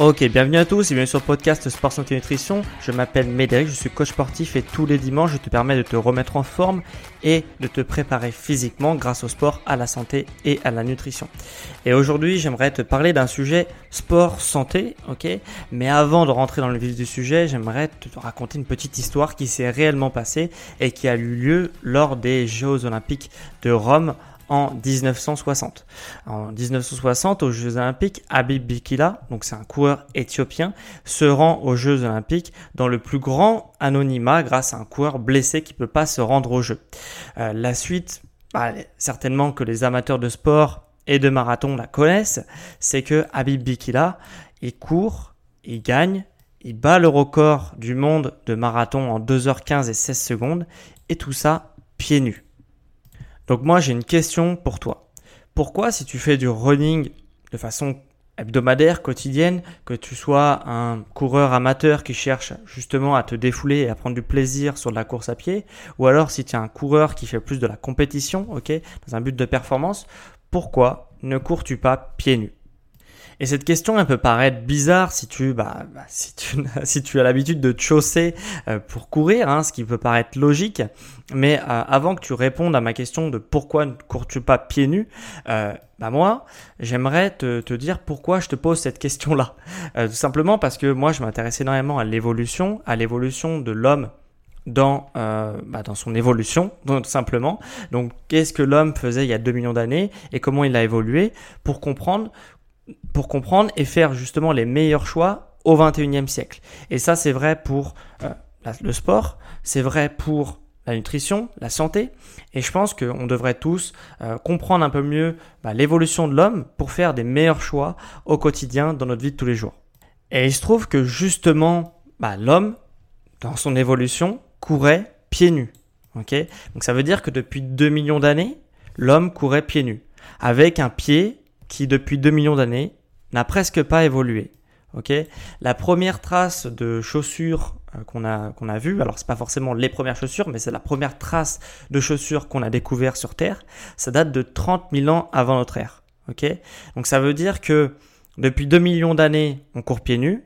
Ok, bienvenue à tous et bienvenue sur le podcast Sport Santé Nutrition. Je m'appelle Médéric, je suis coach sportif et tous les dimanches je te permets de te remettre en forme et de te préparer physiquement grâce au sport, à la santé et à la nutrition. Et aujourd'hui j'aimerais te parler d'un sujet sport santé, ok? Mais avant de rentrer dans le vif du sujet, j'aimerais te raconter une petite histoire qui s'est réellement passée et qui a eu lieu lors des Jeux Olympiques de Rome en 1960. En 1960, aux Jeux Olympiques, Habib Bikila, donc c'est un coureur éthiopien, se rend aux Jeux Olympiques dans le plus grand anonymat grâce à un coureur blessé qui peut pas se rendre aux Jeux. Euh, la suite, bah, certainement que les amateurs de sport et de marathon la connaissent, c'est que Habib Bikila, il court, il gagne, il bat le record du monde de marathon en 2h15 et 16 secondes, et tout ça pieds nus. Donc moi j'ai une question pour toi. Pourquoi si tu fais du running de façon hebdomadaire, quotidienne, que tu sois un coureur amateur qui cherche justement à te défouler et à prendre du plaisir sur de la course à pied, ou alors si tu es un coureur qui fait plus de la compétition, ok, dans un but de performance, pourquoi ne cours-tu pas pieds nus? Et cette question, elle peut paraître bizarre si tu, bah, bah si tu, si tu as l'habitude de te chausser euh, pour courir, hein, ce qui peut paraître logique. Mais euh, avant que tu répondes à ma question de pourquoi ne cours-tu pas pieds nus, euh, bah moi, j'aimerais te, te, dire pourquoi je te pose cette question-là. tout simplement parce que moi, je m'intéresse énormément à l'évolution, à l'évolution de l'homme dans, bah dans son évolution, tout simplement. Donc, qu'est-ce que l'homme faisait il y a 2 millions d'années et comment il a évolué pour comprendre pour comprendre et faire justement les meilleurs choix au 21e siècle. Et ça, c'est vrai pour euh, le sport, c'est vrai pour la nutrition, la santé, et je pense qu'on devrait tous euh, comprendre un peu mieux bah, l'évolution de l'homme pour faire des meilleurs choix au quotidien dans notre vie de tous les jours. Et il se trouve que justement, bah, l'homme, dans son évolution, courait pieds nus. Ok? Donc ça veut dire que depuis 2 millions d'années, l'homme courait pieds nus, avec un pied qui depuis 2 millions d'années n'a presque pas évolué. La première trace de chaussures euh, qu'on a qu'on a vue, alors c'est pas forcément les premières chaussures, mais c'est la première trace de chaussures qu'on a découvert sur Terre. Ça date de 30 000 ans avant notre ère. Donc ça veut dire que depuis 2 millions d'années, on court pieds nus.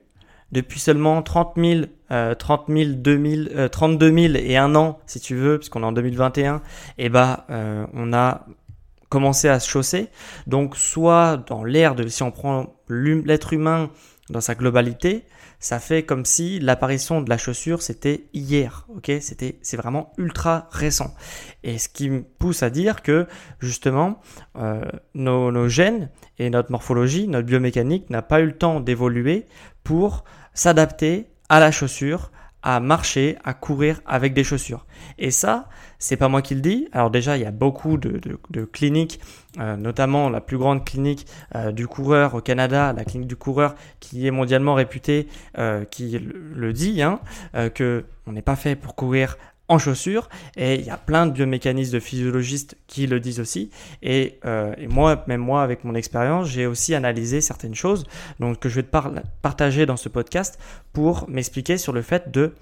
Depuis seulement 30 000, euh, 30 000, 2000, 32 000 et un an, si tu veux, puisqu'on est en 2021, et eh bah, euh, on a commencer à se chausser. Donc soit dans l'air de, si on prend l'être humain dans sa globalité, ça fait comme si l'apparition de la chaussure c'était hier, ok? C'était, c'est vraiment ultra récent. Et ce qui me pousse à dire que justement euh, nos, nos gènes et notre morphologie, notre biomécanique n'a pas eu le temps d'évoluer pour s'adapter à la chaussure, à marcher, à courir avec des chaussures. Et ça, c'est pas moi qui le dis. Alors déjà, il y a beaucoup de, cliniques, euh, notamment la plus grande clinique euh, du coureur au Canada, la clinique du coureur qui est mondialement réputée, euh, qui le, dit, hein, que on n'est pas fait pour courir en chaussures et il y a plein de biomécanismes de physiologistes qui le disent aussi et, moi même moi avec mon expérience j'ai aussi analysé certaines choses donc que je vais te partager dans ce podcast pour m'expliquer sur le fait de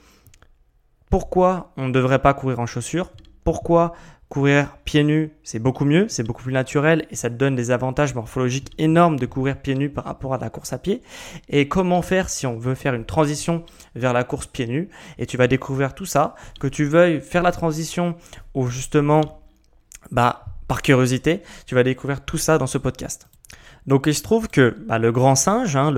pourquoi on ne devrait pas courir en chaussures, pourquoi courir pieds nus, c'est beaucoup mieux, c'est beaucoup plus naturel et ça te donne des avantages morphologiques énormes de courir pieds nus par rapport à la course à pied. Et comment faire si on veut faire une transition vers la course pieds nus? Et tu vas découvrir tout ça, que tu veuilles faire la transition ou justement, bah, par curiosité, tu vas découvrir tout ça dans ce podcast. Donc il se trouve que bah, le grand singe, hein,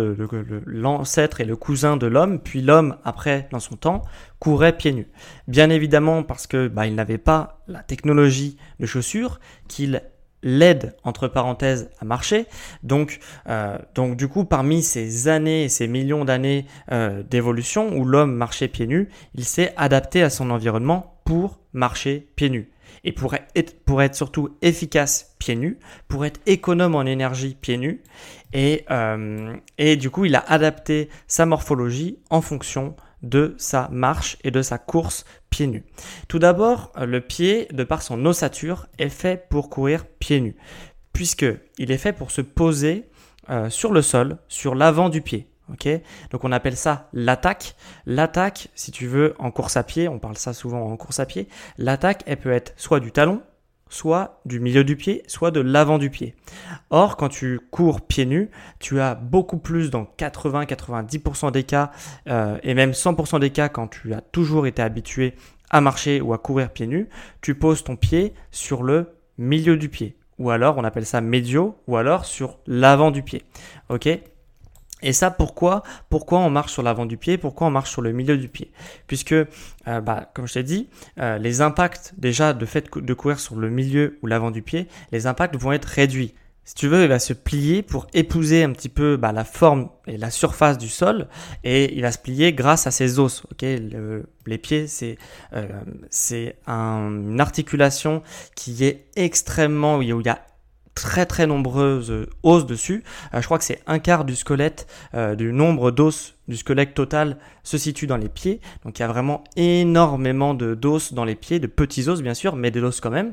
l'ancêtre et le cousin de l'homme, puis l'homme après dans son temps, courait pieds nus. Bien évidemment parce que bah, il n'avait pas la technologie de chaussures qu'il l'aide entre parenthèses à marcher. Donc, euh, du coup, parmi ces années et ces millions d'années euh, d'évolution où l'homme marchait pieds nus, il s'est adapté à son environnement pour marcher pieds nus et pour être, surtout efficace pieds nus, pour être économe en énergie pieds nus. Et, euh, et du coup, il a adapté sa morphologie en fonction de sa marche et de sa course pieds nus. Tout d'abord, le pied, de par son ossature, est fait pour courir pieds nus, puisqu'il est fait pour se poser euh, sur le sol, sur l'avant du pied. Donc on appelle ça l'attaque. L'attaque, si tu veux, en course à pied, on parle ça souvent en course à pied, l'attaque, elle peut être soit du talon, soit du milieu du pied, soit de l'avant du pied. Or, quand tu cours pieds nus, tu as beaucoup plus dans 80-90% des cas, euh, et même 100% des cas quand tu as toujours été habitué à marcher ou à courir pieds nus, tu poses ton pied sur le milieu du pied. Ou alors, on appelle ça médio, ou alors sur l'avant du pied. Et ça, pourquoi Pourquoi on marche sur l'avant du pied Pourquoi on marche sur le milieu du pied? Puisque, euh, bah, comme je t'ai dit, euh, les impacts déjà de fait de courir sur le milieu ou l'avant du pied, les impacts vont être réduits. Si tu veux, il va se plier pour épouser un petit peu bah, la forme et la surface du sol, et il va se plier grâce à ses os. Ok, les pieds, c'est euh, c'est une articulation qui est extrêmement où il y a très très nombreuses os dessus. Euh, je crois que c'est un quart du squelette, euh, du nombre d'os du squelette total se situe dans les pieds. Donc il y a vraiment énormément de d'os dans les pieds, de petits os bien sûr, mais des os quand même.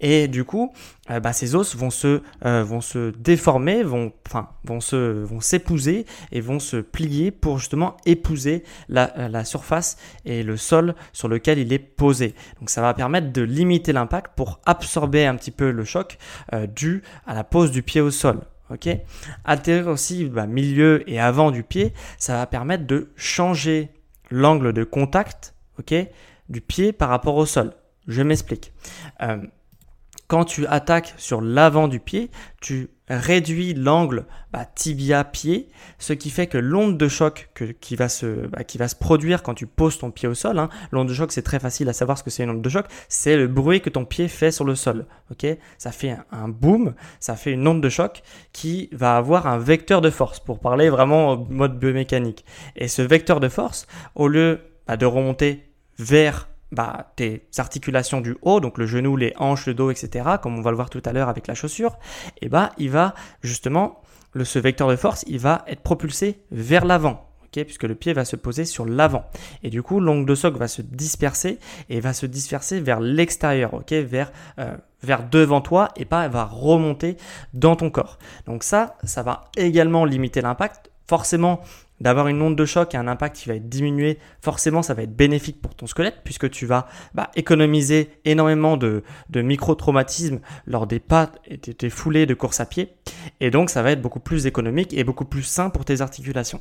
Et du coup, euh, bah, ces os vont se euh, vont se déformer, vont enfin vont se vont s'épouser et vont se plier pour justement épouser la, euh, la surface et le sol sur lequel il est posé. Donc ça va permettre de limiter l'impact pour absorber un petit peu le choc dû à la pose du pied au sol. Ok, aussi bah, milieu et avant du pied, ça va permettre de changer l'angle de contact, du pied par rapport au sol. Je m'explique. Euh, quand tu attaques sur l'avant du pied, tu réduis l'angle bah, tibia-pied, ce qui fait que l'onde de choc qui, va se, bah, qui va se produire quand tu poses ton pied au sol, hein, l'onde de choc c'est très facile à savoir ce que c'est une onde de choc, c'est le bruit que ton pied fait sur le sol. ça fait un, boom, ça fait une onde de choc qui va avoir un vecteur de force, pour parler vraiment en mode biomécanique. Et ce vecteur de force, au lieu bah, de remonter vers bah, tes articulations du haut, donc le genou, les hanches, le dos, etc., comme on va le voir tout à l'heure avec la chaussure, et bah, il va justement, le, ce vecteur de force, il va être propulsé vers l'avant. Okay, puisque le pied va se poser sur l'avant. Et du coup, l'ongle de socle va se disperser et va se disperser vers l'extérieur, ok, vers, euh, vers devant toi et pas va remonter dans ton corps. Donc ça, ça va également limiter l'impact. Forcément, d'avoir une onde de choc et un impact qui va être diminué, forcément ça va être bénéfique pour ton squelette puisque tu vas bah, économiser énormément de, micro-traumatismes lors des pas et tes foulées de course à pied. Et donc ça va être beaucoup plus économique et beaucoup plus sain pour tes articulations.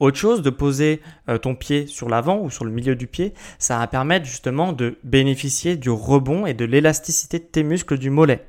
Autre chose, de poser euh, ton pied sur l'avant ou sur le milieu du pied, ça va permettre justement de bénéficier du rebond et de l'élasticité de tes muscles du mollet.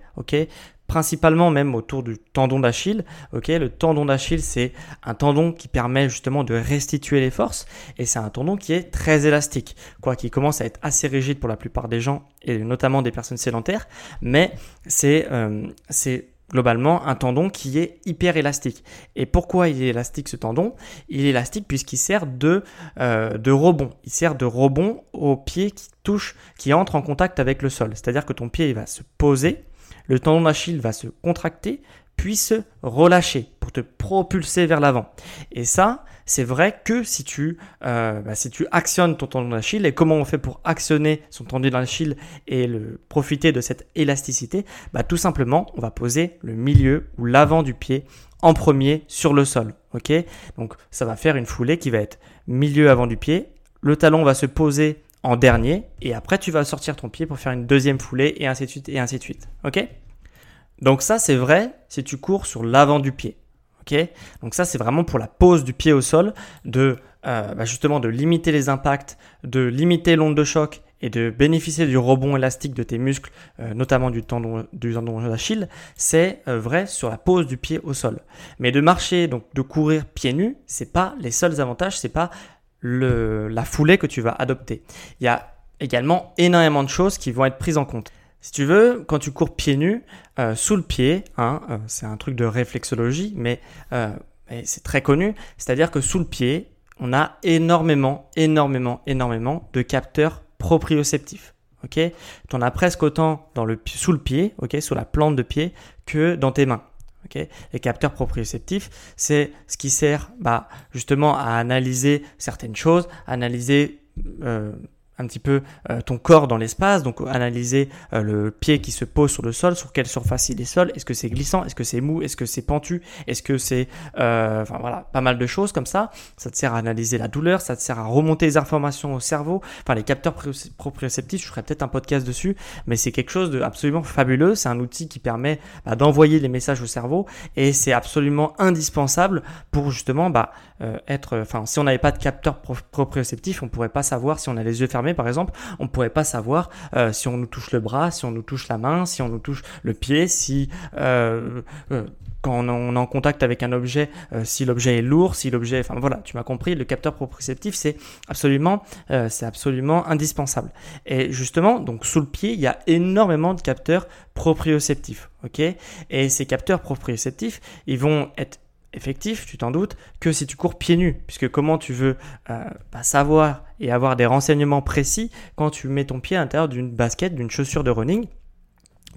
Principalement même autour du tendon d'Achille. Le tendon d'Achille, c'est un tendon qui permet justement de restituer les forces et c'est un tendon qui est très élastique, quoi, qui commence à être assez rigide pour la plupart des gens et notamment des personnes sédentaires, mais c'est euh, c'est globalement un tendon qui est hyper élastique. Et pourquoi il est élastique ce tendon? Il est élastique puisqu'il sert de, euh, rebond. Il sert de rebond au pied qui touche, qui entre en contact avec le sol. C'est-à-dire que ton pied va se poser le tendon d'Achille va se contracter puis se relâcher pour te propulser vers l'avant. Et ça, c'est vrai que si tu, euh, bah, si tu actionnes ton tendon d'Achille, et comment on fait pour actionner son tendon d'Achille et profiter de cette élasticité bah, Tout simplement, on va poser le milieu ou l'avant du pied en premier sur le sol. ok? Donc ça va faire une foulée qui va être milieu avant du pied. Le talon va se poser en dernier, et après tu vas sortir ton pied pour faire une deuxième foulée, et ainsi de suite, et ainsi de suite. Ok? Donc ça, c'est vrai si tu cours sur l'avant du pied. Ok? Donc ça, c'est vraiment pour la pose du pied au sol, de euh, bah, justement de limiter les impacts, de limiter l'onde de choc et de bénéficier du rebond élastique de tes muscles, euh, notamment du tendon du tendon d'Achille, c'est euh, vrai sur la pose du pied au sol. Mais de marcher, donc de courir pieds nus, c'est pas les seuls avantages, c'est pas le, la foulée que tu vas adopter. Il y a également énormément de choses qui vont être prises en compte. Si tu veux, quand tu cours pieds nus, euh, sous le pied, hein, euh, c'est un truc de réflexologie, mais, euh, mais c'est très connu, c'est-à-dire que sous le pied, on a énormément, énormément, énormément de capteurs proprioceptifs. Ok, tu en as presque autant dans le, sous le pied, ok, sous la plante de pied, que dans tes mains. Okay les capteurs proprioceptifs, c'est ce qui sert bah, justement à analyser certaines choses, analyser euh, un petit peu euh, ton corps dans l'espace, donc analyser euh, le pied qui se pose sur le sol, sur quelle surface il est sol, est-ce que c'est glissant, est-ce que c'est mou, est-ce que c'est pentu, est-ce que c'est, euh, enfin voilà, pas mal de choses comme ça. Ça te sert à analyser la douleur, ça te sert à remonter les informations au cerveau. Enfin les capteurs proprioceptifs, je ferai peut-être un podcast dessus, mais c'est quelque chose de absolument fabuleux. C'est un outil qui permet bah, d'envoyer les messages au cerveau et c'est absolument indispensable pour justement bah, être, enfin si on n'avait pas de capteur proprioceptif, on pourrait pas savoir si on a les yeux fermés par exemple, on pourrait pas savoir euh, si on nous touche le bras, si on nous touche la main, si on nous touche le pied, si euh, euh, quand on est en contact avec un objet, si l'objet est lourd, si l'objet, enfin voilà, tu m'as compris, le capteur proprioceptif c'est absolument, c'est absolument indispensable. Et justement, donc sous le pied, il y a énormément de capteurs proprioceptifs, ok? Et ces capteurs proprioceptifs, ils vont être effectif, tu t'en doutes, que si tu cours pieds nus. Puisque comment tu veux euh, bah, savoir et avoir des renseignements précis quand tu mets ton pied à l'intérieur d'une basket, d'une chaussure de running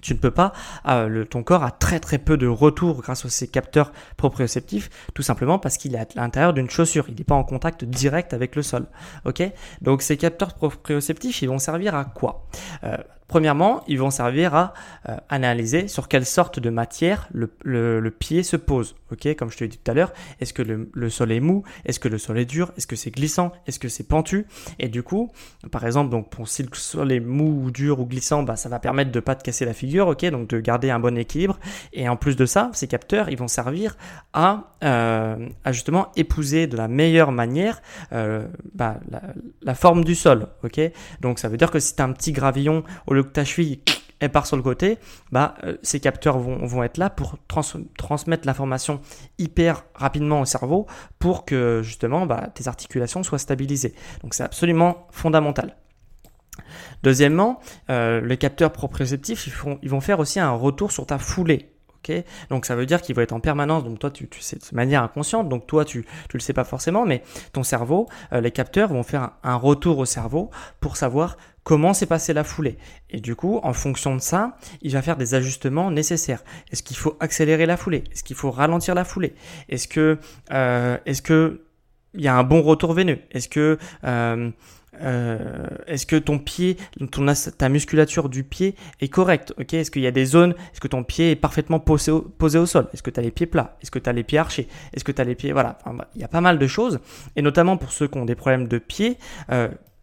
tu ne peux pas, euh, ton corps a très très peu de retour grâce à ces capteurs proprioceptifs, tout simplement parce qu'il est à l'intérieur d'une chaussure, il n'est pas en contact direct avec le sol. Ok? Donc ces capteurs proprioceptifs, ils vont servir à quoi? Euh, Premièrement, ils vont servir à euh, analyser sur quelle sorte de matière le, pied se pose. Comme je te l'ai dit tout à l'heure, est-ce que le, sol est mou? Est-ce que le sol est dur? Est-ce que c'est glissant? Est-ce que c'est pentu? Et du coup, par exemple, donc si le sol est mou ou dur ou glissant, bah, ça va permettre de pas te casser la figure, donc de garder un bon équilibre. Et en plus de ça, ces capteurs, ils vont servir à, euh, justement épouser de la meilleure manière euh, bah, la, forme du sol. Donc ça veut dire que si tu as un petit gravillon au que ta cheville elle part sur le côté, bah, euh, ces capteurs vont, vont, être là pour transmettre l'information hyper rapidement au cerveau pour que justement bah, tes articulations soient stabilisées. Donc c'est absolument fondamental. Deuxièmement, euh, les capteurs proprioceptifs, ils, font, ils vont faire aussi un retour sur ta foulée. donc ça veut dire qu'il va être en permanence. Donc toi, tu, sais de manière inconsciente. Donc toi, tu tu le sais pas forcément, mais ton cerveau, euh, les capteurs vont faire un, retour au cerveau pour savoir comment s'est passée la foulée. Et du coup, en fonction de ça, il va faire des ajustements nécessaires. Est-ce qu'il faut accélérer la foulée? Est-ce qu'il faut ralentir la foulée? Est-ce que, euh, est-ce que y a un bon retour veineux Est-ce que euh, euh, est-ce que ton pied, ton, ta musculature du pied est correcte? Est-ce qu'il y a des zones Est-ce que ton pied est parfaitement posé au, sol? Est-ce que tu as les pieds plats? Est-ce que tu as les pieds archés? Est-ce que tu as les pieds Voilà, il y a pas mal de choses. Et notamment pour ceux qui ont des problèmes de pied,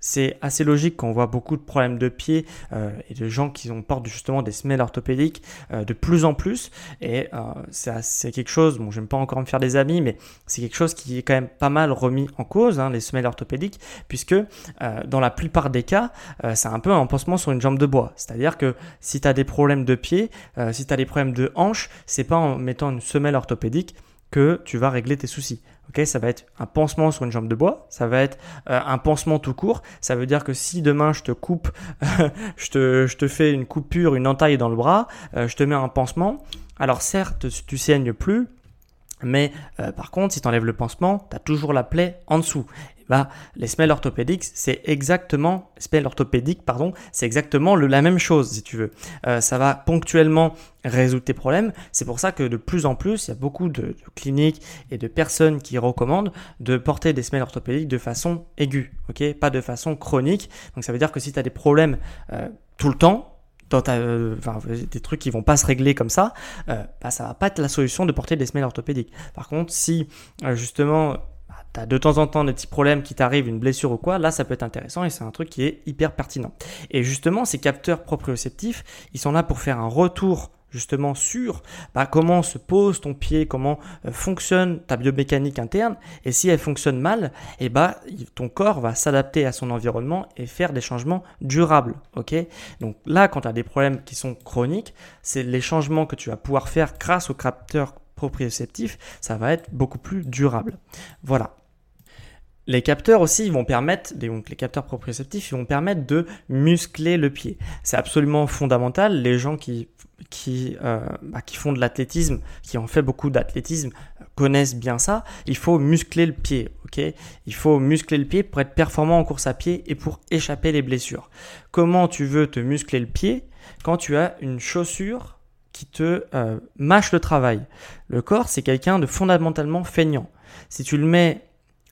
c'est assez logique quand on voit beaucoup de problèmes de pied euh, et de gens qui ont portent justement des semelles orthopédiques euh, de plus en plus. Et euh, c'est quelque chose, bon, j'aime pas encore me faire des amis, mais c'est quelque chose qui est quand même pas mal remis en cause, hein, les semelles orthopédiques, puisque dans la plupart des cas, c'est un peu un pansement sur une jambe de bois. C'est-à-dire que si tu as des problèmes de pied, si tu as des problèmes de hanche, c'est pas en mettant une semelle orthopédique que tu vas régler tes soucis. Ça va être un pansement sur une jambe de bois, ça va être euh, un pansement tout court. Ça veut dire que si demain je te coupe, je, te, je te fais une coupure, une entaille dans le bras, euh, je te mets un pansement. Alors certes, tu saignes plus, mais euh, par contre, si tu enlèves le pansement, tu as toujours la plaie en dessous. Bah, les semelles orthopédiques, c'est exactement, semelles orthopédiques, pardon, c'est exactement la même chose, si tu veux. Euh, ça va ponctuellement résoudre tes problèmes. C'est pour ça que de plus en plus, il y a beaucoup de, cliniques et de personnes qui recommandent de porter des semelles orthopédiques de façon aiguë, ok, pas de façon chronique. Donc ça veut dire que si tu as des problèmes euh, tout le temps, euh, des trucs qui vont pas se régler comme ça, euh, bah, ça va pas être la solution de porter des semelles orthopédiques. Par contre, si justement as de temps en temps des petits problèmes qui t'arrivent, une blessure ou quoi, là ça peut être intéressant et c'est un truc qui est hyper pertinent. Et justement, ces capteurs proprioceptifs, ils sont là pour faire un retour justement sur bah, comment se pose ton pied, comment euh, fonctionne ta biomécanique interne. Et si elle fonctionne mal, et eh bah, ton corps va s'adapter à son environnement et faire des changements durables. Donc là, quand tu as des problèmes qui sont chroniques, c'est les changements que tu vas pouvoir faire grâce au capteur proprioceptif, ça va être beaucoup plus durable. Voilà. Les capteurs aussi, ils vont permettre, donc les capteurs proprioceptifs, ils vont permettre de muscler le pied. C'est absolument fondamental. Les gens qui qui, euh, bah, qui font de l'athlétisme, qui ont fait beaucoup d'athlétisme, connaissent bien ça. Il faut muscler le pied, ok? Il faut muscler le pied pour être performant en course à pied et pour échapper les blessures. Comment tu veux te muscler le pied quand tu as une chaussure qui te euh, mâche le travail? Le corps, c'est quelqu'un de fondamentalement feignant. Si tu le mets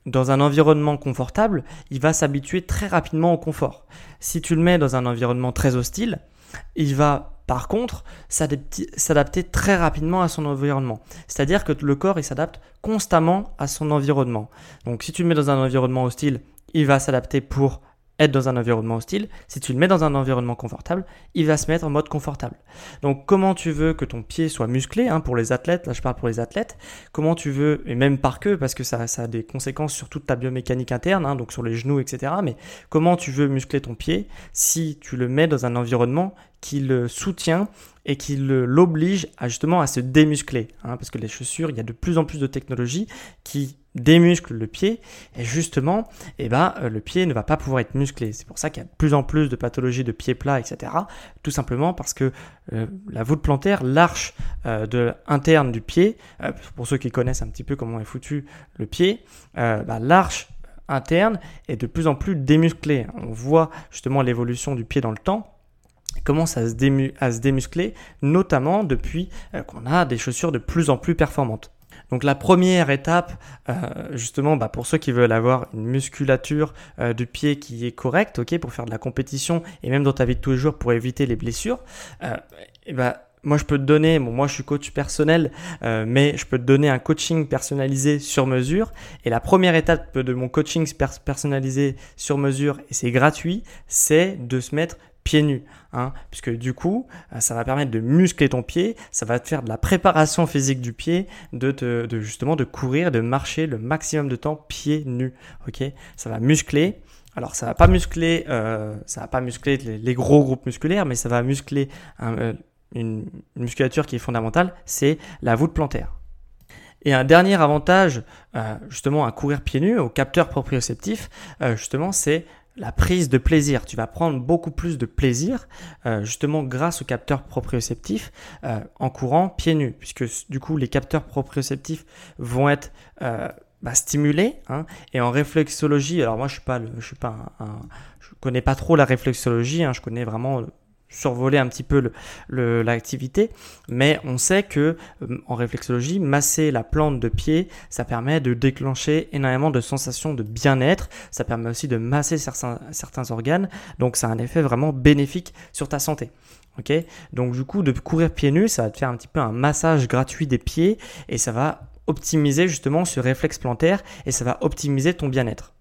dans un environnement confortable, il va s'habituer très rapidement au confort. Si tu le mets dans un environnement très hostile, il va par contre s'adapter très rapidement à son environnement. C'est-à-dire que le corps il s'adapte constamment à son environnement. Donc si tu le mets dans un environnement hostile, il va s'adapter pour être dans un environnement hostile. Si tu le mets dans un environnement confortable, il va se mettre en mode confortable. Donc comment tu veux que ton pied soit musclé hein, pour les athlètes, là je parle pour les athlètes, comment tu veux, et même par queue, parce que ça, a des conséquences sur toute ta biomécanique interne, hein, donc sur les genoux, etc. Mais comment tu veux muscler ton pied si tu le mets dans un environnement qui le soutient et qui l'oblige à justement à se démuscler. Hein, parce que les chaussures, il y a de plus en plus de technologies qui démusclent le pied et justement, eh ben, euh, le pied ne va pas pouvoir être musclé. C'est pour ça qu'il y a de plus en plus de pathologies de pieds plats, etc. Tout simplement parce que euh, la voûte plantaire, l'arche euh, interne du pied, pour ceux qui connaissent un petit peu comment est foutu le pied, bah, l'arche interne est de plus en plus démusclée. On voit justement l'évolution du pied dans le temps commence à se, à se démuscler, notamment depuis euh, qu'on a des chaussures de plus en plus performantes. Donc la première étape, euh, justement, bah, pour ceux qui veulent avoir une musculature euh, du pied qui est correcte, ok, pour faire de la compétition et même dans ta vie de tous les jours pour éviter les blessures, et bah, moi je peux te donner, bon moi je suis coach personnel, mais je peux te donner un coaching personnalisé sur mesure. Et la première étape de mon coaching personnalisé sur mesure, et c'est gratuit, c'est de se mettre pieds nus, hein, puisque du coup, euh, ça va permettre de muscler ton pied, ça va te faire de la préparation physique du pied, de, te, de justement de courir, de marcher le maximum de temps pieds nus, ok? Ça va muscler. Alors ça va pas muscler, euh, ça va pas muscler les, gros groupes musculaires, mais ça va muscler euh, une, musculature qui est fondamentale, c'est la voûte plantaire. Et un dernier avantage, justement, à courir pieds nus, au capteur proprioceptif, justement, c'est la prise de plaisir. Tu vas prendre beaucoup plus de plaisir euh, justement grâce au capteur proprioceptif euh, en courant pieds nus, puisque du coup les capteurs proprioceptifs vont être euh, bah, stimulés. Hein, et en réflexologie, alors moi je suis pas, je suis pas je connais pas trop la réflexologie, hein, je connais vraiment survoler un petit peu l'activité, mais on sait que euh, en réflexologie, masser la plante de pied, ça permet de déclencher énormément de sensations de bien-être, ça permet aussi de masser certains, organes, donc ça a un effet vraiment bénéfique sur ta santé. Ok, donc du coup de courir pieds nus, ça va te faire un petit peu un massage gratuit des pieds et ça va optimiser justement ce réflexe plantaire et ça va optimiser ton bien-être.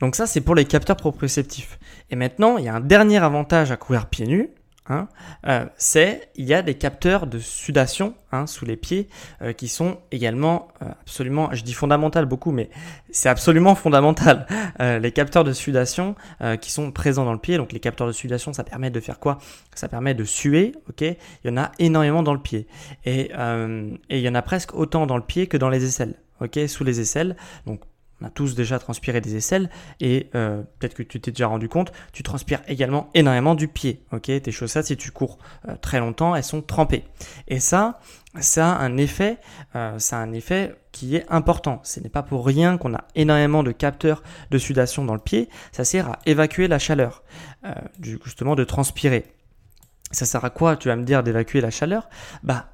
Donc ça, c'est pour les capteurs proprioceptifs. Et maintenant, il y a un dernier avantage à courir pieds nus. Hein, euh, c'est il y a des capteurs de sudation hein, sous les pieds euh, qui sont également euh, absolument, je dis fondamental beaucoup, mais c'est absolument fondamental. les capteurs de sudation qui sont présents dans le pied, donc les capteurs de sudation, ça permet de faire quoi? Ça permet de suer, ok? Il y en a énormément dans le pied et, et il y en a presque autant dans le pied que dans les aisselles, ok? Sous les aisselles, donc on a tous déjà transpiré des aisselles et euh, peut-être que tu t'es déjà rendu compte, tu transpires également énormément du pied. Ok, tes chaussettes, si tu cours euh, très longtemps, elles sont trempées. Et ça, ça a un effet, euh, ça a un effet qui est important. Ce n'est pas pour rien qu'on a énormément de capteurs de sudation dans le pied. Ça sert à évacuer la chaleur, justement de transpirer. Ça sert à quoi Tu vas me dire d'évacuer la chaleur? Bah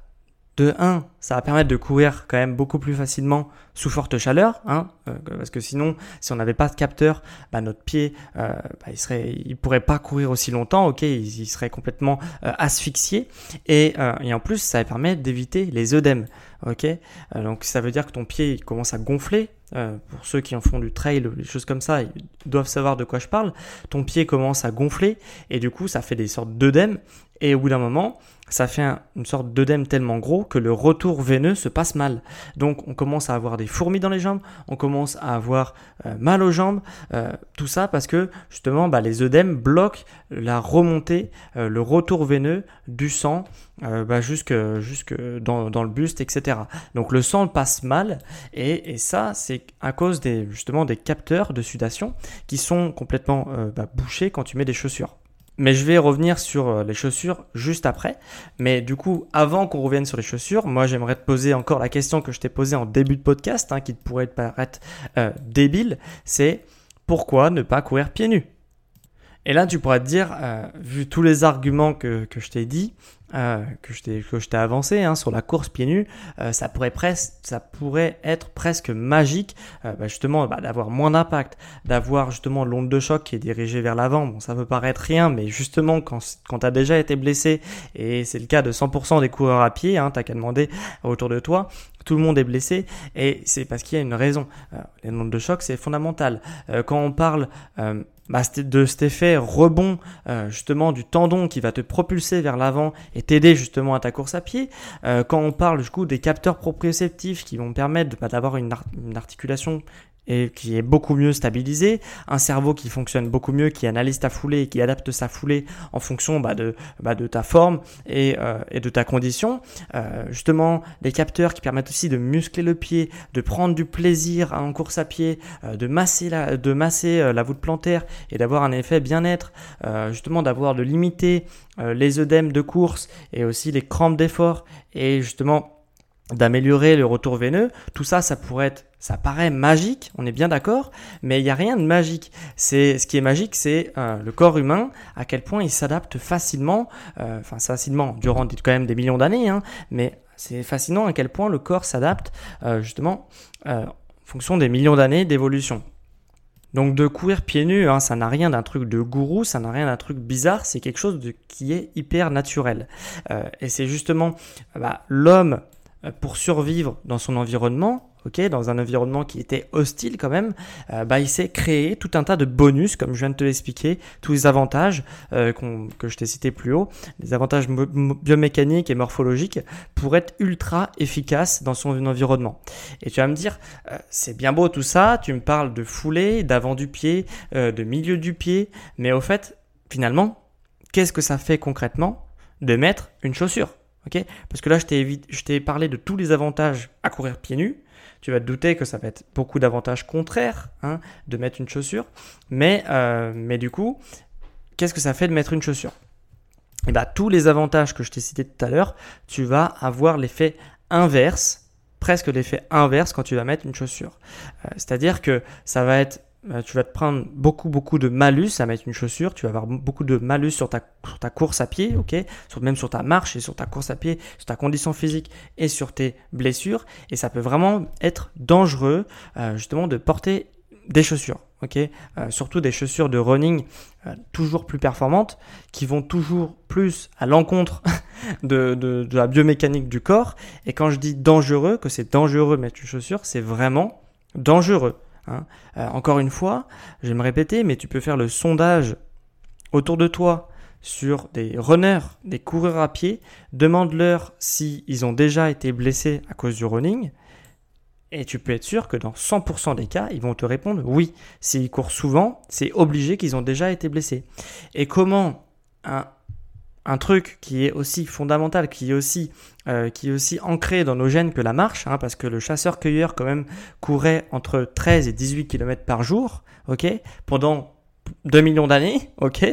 de 1, ça va permettre de courir quand même beaucoup plus facilement sous forte chaleur, hein, euh, parce que sinon, si on n'avait pas de capteur, bah, notre pied, euh, bah, il serait, il pourrait pas courir aussi longtemps, ok, il, serait complètement euh, asphyxié, et, et, en plus, ça permet d'éviter les œdèmes, ok. donc ça veut dire que ton pied commence à gonfler euh, pour ceux qui en font du trail, des choses comme ça, ils doivent savoir de quoi je parle. Ton pied commence à gonfler et du coup, ça fait des sortes d'œdèmes. Et au bout d'un moment, ça fait une sorte d'œdème tellement gros que le retour veineux se passe mal. Donc on commence à avoir des fourmis dans les jambes, on commence à avoir euh, mal aux jambes, euh, tout ça parce que justement bah, les œdèmes bloquent la remontée, euh, le retour veineux du sang bah, jusque, dans, le buste, etc. Donc le sang passe mal et, et ça c'est à cause des, justement des capteurs de sudation qui sont complètement bah, bouchés quand tu mets des chaussures. Mais je vais revenir sur euh, les chaussures juste après. Mais du coup, avant qu'on revienne sur les chaussures, moi j'aimerais te poser encore la question que je t'ai posée en début de podcast, hein, qui pourrait te paraître euh, débile, c'est pourquoi ne pas courir pieds nus? Et là, tu pourrais te dire, euh, vu tous les arguments que, que je t'ai dit, euh, que je t'ai avancé hein, sur la course pieds nus, euh, ça, pourrait presque, ça pourrait être presque magique euh, bah, justement bah, d'avoir moins d'impact, d'avoir justement l'onde de choc qui est dirigée vers l'avant. Bon, ça peut paraître rien, mais justement quand, quand tu déjà été blessé, et c'est le cas de 100% des coureurs à pied, hein, t'as qu'à demander autour de toi, tout le monde est blessé et c'est parce qu'il y a une raison. les ondes de choc, c'est fondamental. quand on parle bah, de cet effet rebond euh, justement du tendon qui va te propulser vers l'avant et t'aider justement à ta course à pied. Euh, quand on parle du coup des capteurs proprioceptifs qui vont permettre bah, d'avoir une, une, articulation et qui est beaucoup mieux stabilisé, un cerveau qui fonctionne beaucoup mieux, qui analyse ta foulée et qui adapte sa foulée en fonction bah, de, bah, de ta forme et, euh, et de ta condition. Euh, justement, des capteurs qui permettent aussi de muscler le pied, de prendre du plaisir en course à pied, euh, de masser la, de masser euh, la voûte plantaire et d'avoir un effet bien-être, euh, justement d'avoir de limiter euh, les œdèmes de course et aussi les crampes d'effort et justement d'améliorer le retour veineux, tout ça, ça pourrait être, ça paraît magique, on est bien d'accord, mais il n'y a rien de magique. C'est ce qui est magique, c'est euh, le corps humain, à quel point il s'adapte facilement, euh, enfin facilement, durant quand même des millions d'années, hein, mais c'est fascinant à quel point le corps s'adapte euh, justement en fonction des millions d'années d'évolution. Donc de courir pieds nus, hein, ça n'a rien d'un truc de gourou, ça n'a rien d'un truc bizarre, c'est quelque chose qui est hyper naturel. et c'est justement bah, l'homme pour survivre dans son environnement, ok, dans un environnement qui était hostile quand même, euh, bah, il s'est créé tout un tas de bonus, comme je viens de te l'expliquer, tous les avantages euh, que je t'ai cités plus haut, des avantages biomécaniques et morphologiques pour être ultra efficace dans son environnement. Et tu vas me dire, c'est bien beau tout ça, tu me parles de foulée, d'avant du pied, de milieu du pied, mais au fait, finalement, qu'est-ce que ça fait concrètement de mettre une chaussure? Parce que là, je t'ai parlé de tous les avantages à courir pieds nus. Tu vas te douter que ça va être beaucoup d'avantages contraires hein, de mettre une chaussure. Mais, euh, mais du coup, qu'est-ce que ça fait de mettre une chaussure? Et eh bien, tous les avantages que je t'ai cités tout à l'heure, tu vas avoir l'effet inverse, presque l'effet inverse quand tu vas mettre une chaussure. Euh, c'est-à-dire que ça va être euh, tu vas te prendre beaucoup beaucoup de malus à mettre une chaussure, tu vas avoir beaucoup de malus sur ta, course à pied, ok, même sur ta marche et sur ta course à pied, sur ta condition physique et sur tes blessures, et ça peut vraiment être dangereux euh, justement de porter des chaussures, ok, euh, surtout des chaussures de running toujours plus performantes, qui vont toujours plus à l'encontre de, de, la biomécanique du corps, et quand je dis dangereux, que c'est dangereux mettre une chaussure, c'est vraiment dangereux. Hein. Euh, encore une fois, je vais me répéter, mais tu peux faire le sondage autour de toi sur des runners, des coureurs à pied, demande-leur s'ils ont déjà été blessés à cause du running, et tu peux être sûr que dans 100% des cas, ils vont te répondre oui. S'ils courent souvent, c'est obligé qu'ils ont déjà été blessés. Et comment un, un truc qui est aussi fondamental, qui est aussi, euh, qui est aussi ancré dans nos gènes que la marche, hein, parce que le chasseur-cueilleur quand même courait entre 13 et 18 km par jour, ok, pendant 2 millions d'années, ok,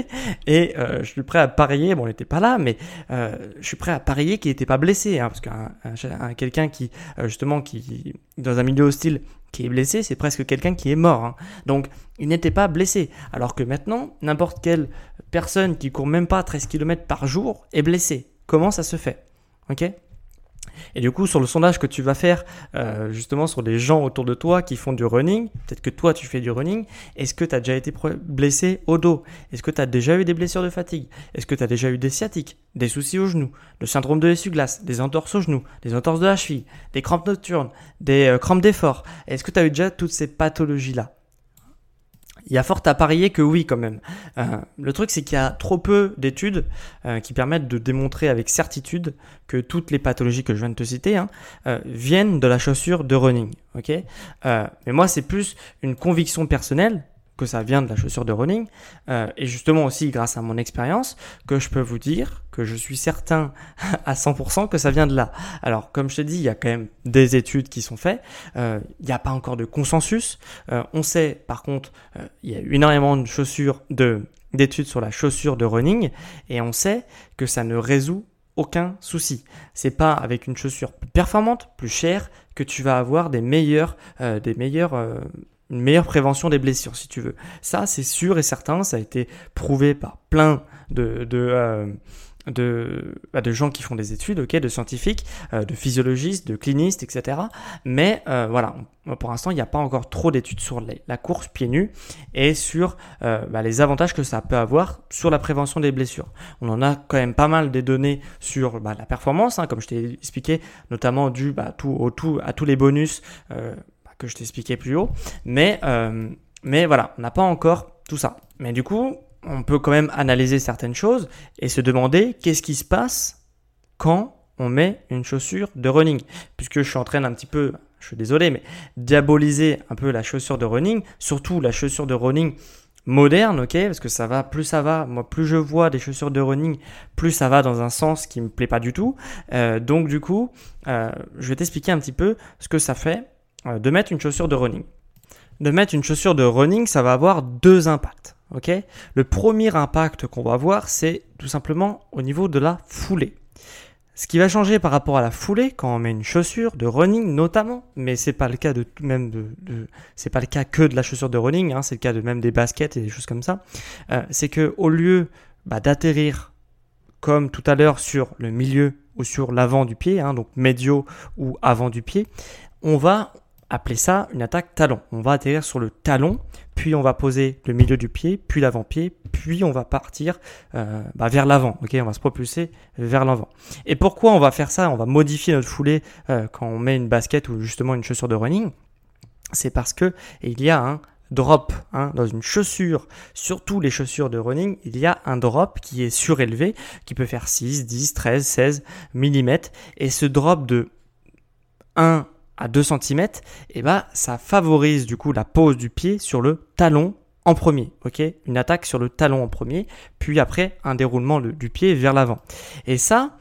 et euh, je suis prêt à parier, bon, il n'était pas là, mais euh, je suis prêt à parier qu'il n'était pas blessé, hein, parce qu'un quelqu'un qui, euh, justement, qui dans un milieu hostile, qui est blessé, c'est presque quelqu'un qui est mort. Hein. Donc, il n'était pas blessé. Alors que maintenant, n'importe quelle personne qui court même pas 13 km par jour est blessée. Comment ça se fait Ok? Et du coup, sur le sondage que tu vas faire, euh, justement, sur des gens autour de toi qui font du running, peut-être que toi tu fais du running, est-ce que tu as déjà été blessé au dos? Est-ce que tu as déjà eu des blessures de fatigue? Est-ce que tu as déjà eu des sciatiques, des soucis au genou, le syndrome de l'essuie-glace, des entorses au genou, des entorses de la cheville, des crampes nocturnes, des euh, crampes d'effort? Est-ce que tu as eu déjà toutes ces pathologies-là? Il y a fort à parier que oui quand même. Euh, le truc c'est qu'il y a trop peu d'études euh, qui permettent de démontrer avec certitude que toutes les pathologies que je viens de te citer hein, euh, viennent de la chaussure de running. Ok? Mais moi c'est plus une conviction personnelle que ça vient de la chaussure de running, et justement aussi grâce à mon expérience, que je peux vous dire que je suis certain à 100% que ça vient de là. Alors comme je te dis, il y a quand même des études qui sont faites, euh, il n'y a pas encore de consensus, euh, on sait par contre, il y a énormément de chaussures, de d'études sur la chaussure de running, et on sait que ça ne résout aucun souci. C'est pas avec une chaussure plus performante, plus chère, que tu vas avoir des meilleurs, des meilleurs une meilleure prévention des blessures, si tu veux. Ça, c'est sûr et certain, ça a été prouvé par plein de, de, euh, de, bah, de gens qui font des études, ok, de scientifiques, euh, de physiologistes, de clinistes, etc. Mais euh, voilà, pour l'instant, il n'y a pas encore trop d'études sur la course pieds nus et sur bah, les avantages que ça peut avoir sur la prévention des blessures. On en a quand même pas mal des données sur bah, la performance, hein, comme je t'ai expliqué, notamment dû bah, tout, au, tout, à tous les bonus que je t'expliquais plus haut. Mais, euh, mais voilà, on n'a pas encore tout ça. Mais du coup, on peut quand même analyser certaines choses et se demander qu'est-ce qui se passe quand on met une chaussure de running. Puisque je suis en train d'un petit peu, je suis désolé, mais diaboliser un peu la chaussure de running, surtout la chaussure de running moderne, ok, parce que ça va, plus ça va, moi plus je vois des chaussures de running, plus ça va dans un sens qui me plaît pas du tout. Euh, donc du coup, euh, je vais t'expliquer un petit peu ce que ça fait euh, de mettre une chaussure de running. De mettre une chaussure de running, ça va avoir deux impacts. Ok? Le premier impact qu'on va voir, c'est tout simplement au niveau de la foulée. Ce qui va changer par rapport à la foulée quand on met une chaussure de running notamment, mais c'est pas le cas de même de, c'est pas le cas que de la chaussure de running, hein, c'est le cas de même des baskets et des choses comme ça. Euh, c'est que au lieu bah, d'atterrir comme tout à l'heure sur le milieu ou sur l'avant du pied, hein, donc médio ou avant du pied, on va appeler ça une attaque talon. On va atterrir sur le talon, puis on va poser le milieu du pied, puis l'avant-pied, puis on va partir euh, bah, vers l'avant. On va se propulser vers l'avant. Et pourquoi on va faire ça? On va modifier notre foulée euh, quand on met une basket ou justement une chaussure de running. C'est parce que il y a un drop hein, dans une chaussure, surtout les chaussures de running, il y a un drop qui est surélevé, qui peut faire 6, 10, 13, 16 mm. Et ce drop de 1 à 2 cm, et bah ça favorise du coup la pose du pied sur le talon en premier, ok? Une attaque sur le talon en premier, puis après un déroulement du pied vers l'avant. Et ça,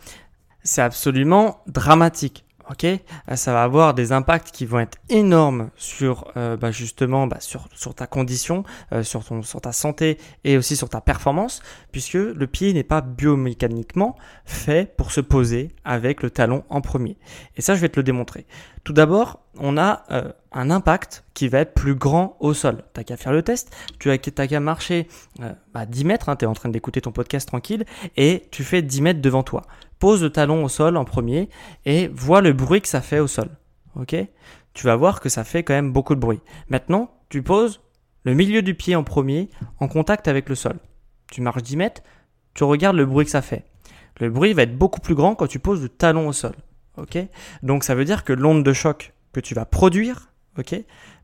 c'est absolument dramatique ok euh, Ça va avoir des impacts qui vont être énormes sur euh, bah, bah, sur, ta condition, euh, sur, ta santé et aussi sur ta performance, puisque le pied n'est pas biomécaniquement fait pour se poser avec le talon en premier. Et ça, je vais te le démontrer. Tout d'abord, on a un impact qui va être plus grand au sol. T'as qu'à faire le test, tu as qu'à marcher bah, 10 mètres, hein, tu es en train d'écouter ton podcast tranquille, et tu fais 10 mètres devant toi pose le talon au sol en premier et vois le bruit que ça fait au sol. Ok? Tu vas voir que ça fait quand même beaucoup de bruit. Maintenant, tu poses le milieu du pied en premier en contact avec le sol. Tu marches 10 mètres, tu regardes le bruit que ça fait. Le bruit va être beaucoup plus grand quand tu poses le talon au sol. Ok? Donc ça veut dire que l'onde de choc que tu vas produire, ok?